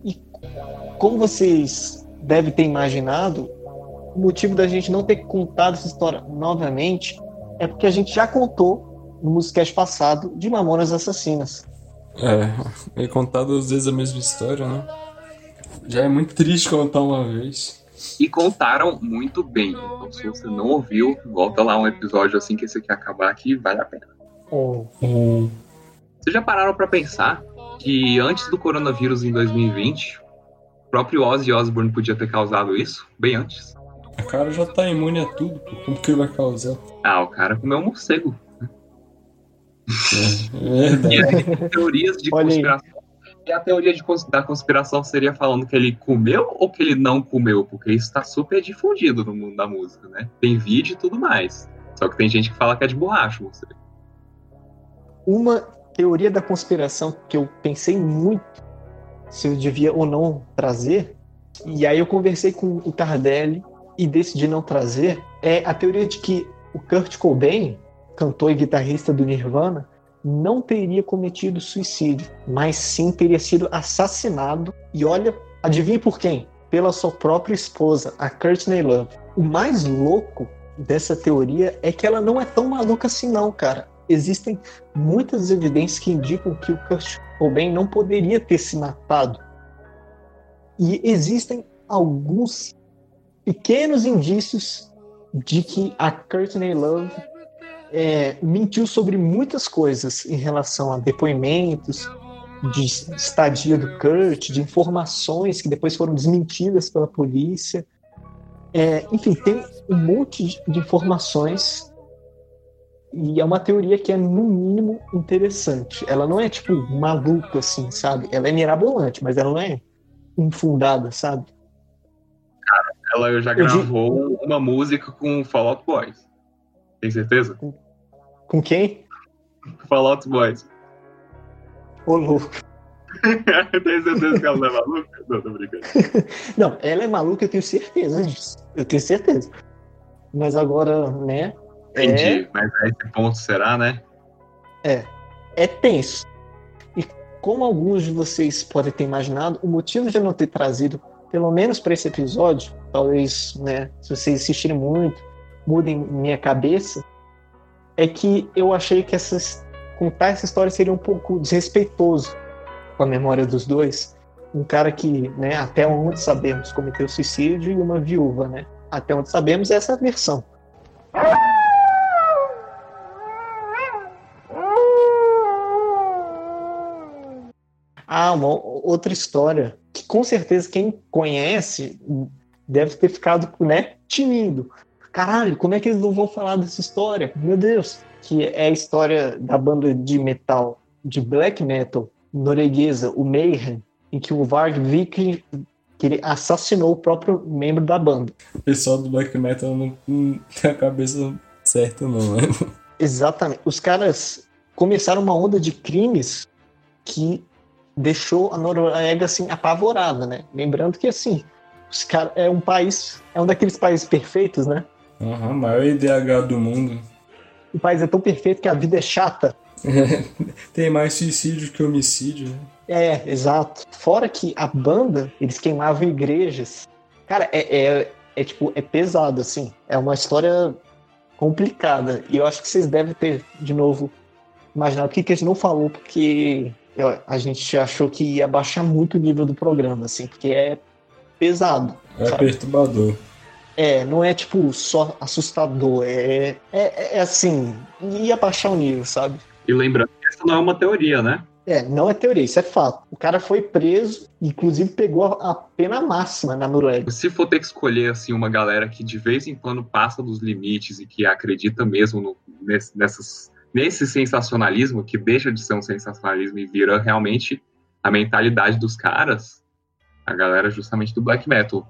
E como vocês devem ter imaginado, o motivo da gente não ter contado essa história novamente é porque a gente já contou no Musicast passado de Mamonas Assassinas. É, é contar duas vezes a mesma história, né? Já é muito triste contar uma vez. E contaram muito bem. Então, se você não ouviu, volta lá um episódio assim que esse aqui acabar aqui, vale a pena. Oh. Hum. Vocês já pararam pra pensar que antes do coronavírus em 2020, o próprio Ozzy Osbourne podia ter causado isso? Bem antes. O cara já tá imune a tudo, pô. Como que ele vai causar? Ah, o cara comeu um morcego. É, é E verdade. aí, teorias de Olha aí. conspiração. E a teoria de cons- da conspiração seria falando que ele comeu ou que ele não comeu? Porque isso tá super difundido no mundo da música, né? Tem vídeo e tudo mais. Só que tem gente que fala que é de borracha, morcego. Uma teoria da conspiração que eu pensei muito se eu devia ou não trazer, e aí eu conversei com o Tardelli e decidi não trazer, é a teoria de que o Kurt Cobain, cantor e guitarrista do Nirvana, não teria cometido suicídio, mas sim teria sido assassinado. E olha, adivinhe por quem? Pela sua própria esposa, a Courtney Love. O mais louco dessa teoria é que ela não é tão maluca assim não, cara. Existem muitas evidências que indicam que o Kurt Cobain não poderia ter se matado. E existem alguns pequenos indícios de que a Courtney Love é, mentiu sobre muitas coisas em relação a depoimentos, de estadia do Kurt, de informações que depois foram desmentidas pela polícia. É, enfim, tem um monte de- informações e é uma teoria que é, no mínimo, interessante. Ela não é, tipo, maluca, assim, sabe? Ela é mirabolante, mas ela não é infundada, sabe? Ela já gravou uma música com Fall Out Boys. Tem certeza? Com quem? Fall Out Boys. *laughs* Ô, louco. Tem certeza que ela não é maluca? Não, tô brincando. *laughs* Não, ela é maluca, eu tenho certeza disso. Eu tenho certeza. Mas agora, né? Entendi. Mas a esse ponto será, né? é tenso. E como alguns de vocês podem ter imaginado, o motivo de eu não ter trazido, pelo menos para esse episódio, talvez, né, se vocês assistirem muito, mudem minha cabeça, é que eu achei que essas, contar essa história seria um pouco desrespeitoso com a memória dos dois. Um cara que, né, até onde sabemos, cometeu suicídio e uma viúva, né? Até onde sabemos essa é a versão. Ah, uma outra história que com certeza quem conhece deve ter ficado, né, tinindo. Caralho, como é que eles não vão falar dessa história? Meu Deus, que é a história da banda de metal, de black metal norueguesa, o Mayhem, em que o Varg Viking que ele assassinou o próprio membro da banda. O pessoal do black metal não não tem a cabeça certa, não, né? Exatamente. Os caras começaram uma onda de crimes que deixou a Noruega assim apavorada, né? Lembrando que assim, os caras é um país, é um daqueles países perfeitos, né? Aham, maior IDH do mundo. O país é tão perfeito que a vida é chata. *laughs* Tem mais suicídio que homicídio, né? É, exato. Fora que a banda, eles queimavam igrejas. Cara, é, é, é tipo, é pesado, assim. É uma história complicada. E eu acho que vocês devem ter, de novo, imaginado o que, que a gente não falou, porque a gente achou que ia baixar muito o nível do programa, assim, porque é pesado. É sabe? perturbador. É, não é tipo só assustador, é, é, é assim, ia baixar o nível, sabe? E lembrando que essa não é uma teoria, né? É, não é teoria, isso é fato. O cara foi preso, inclusive pegou a pena máxima na Noruega. Se for ter que escolher assim uma galera que de vez em quando passa dos limites e que acredita mesmo no, nesse, nessas, nesse sensacionalismo, que deixa de ser um sensacionalismo e vira realmente a mentalidade dos caras, a galera justamente do black metal.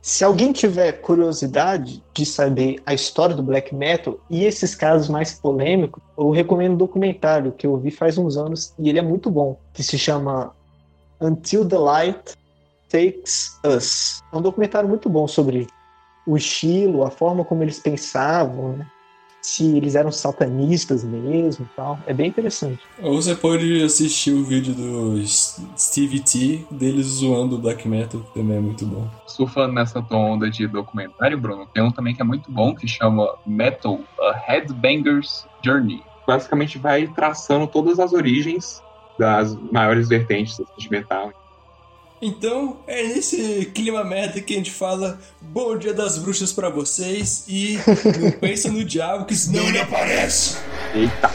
Se alguém tiver curiosidade de saber a história do black metal e esses casos mais polêmicos, eu recomendo um documentário que eu vi faz uns anos e ele é muito bom, que se chama Until the Light Takes Us. É um documentário muito bom sobre o estilo, a forma como eles pensavam, né? Se eles eram satanistas mesmo e tal. É bem interessante. Ou você pode assistir o vídeo do Steve T deles zoando o black metal, que também é muito bom. Surfando nessa tua onda de documentário, Bruno, tem um também que é muito bom, que chama Metal, A Headbanger's Journey. Basicamente vai traçando todas as origens das maiores vertentes de metal. Então, é nesse clima merda que a gente fala bom dia das bruxas pra vocês e não pensa no diabo que senão ele aparece. Eita!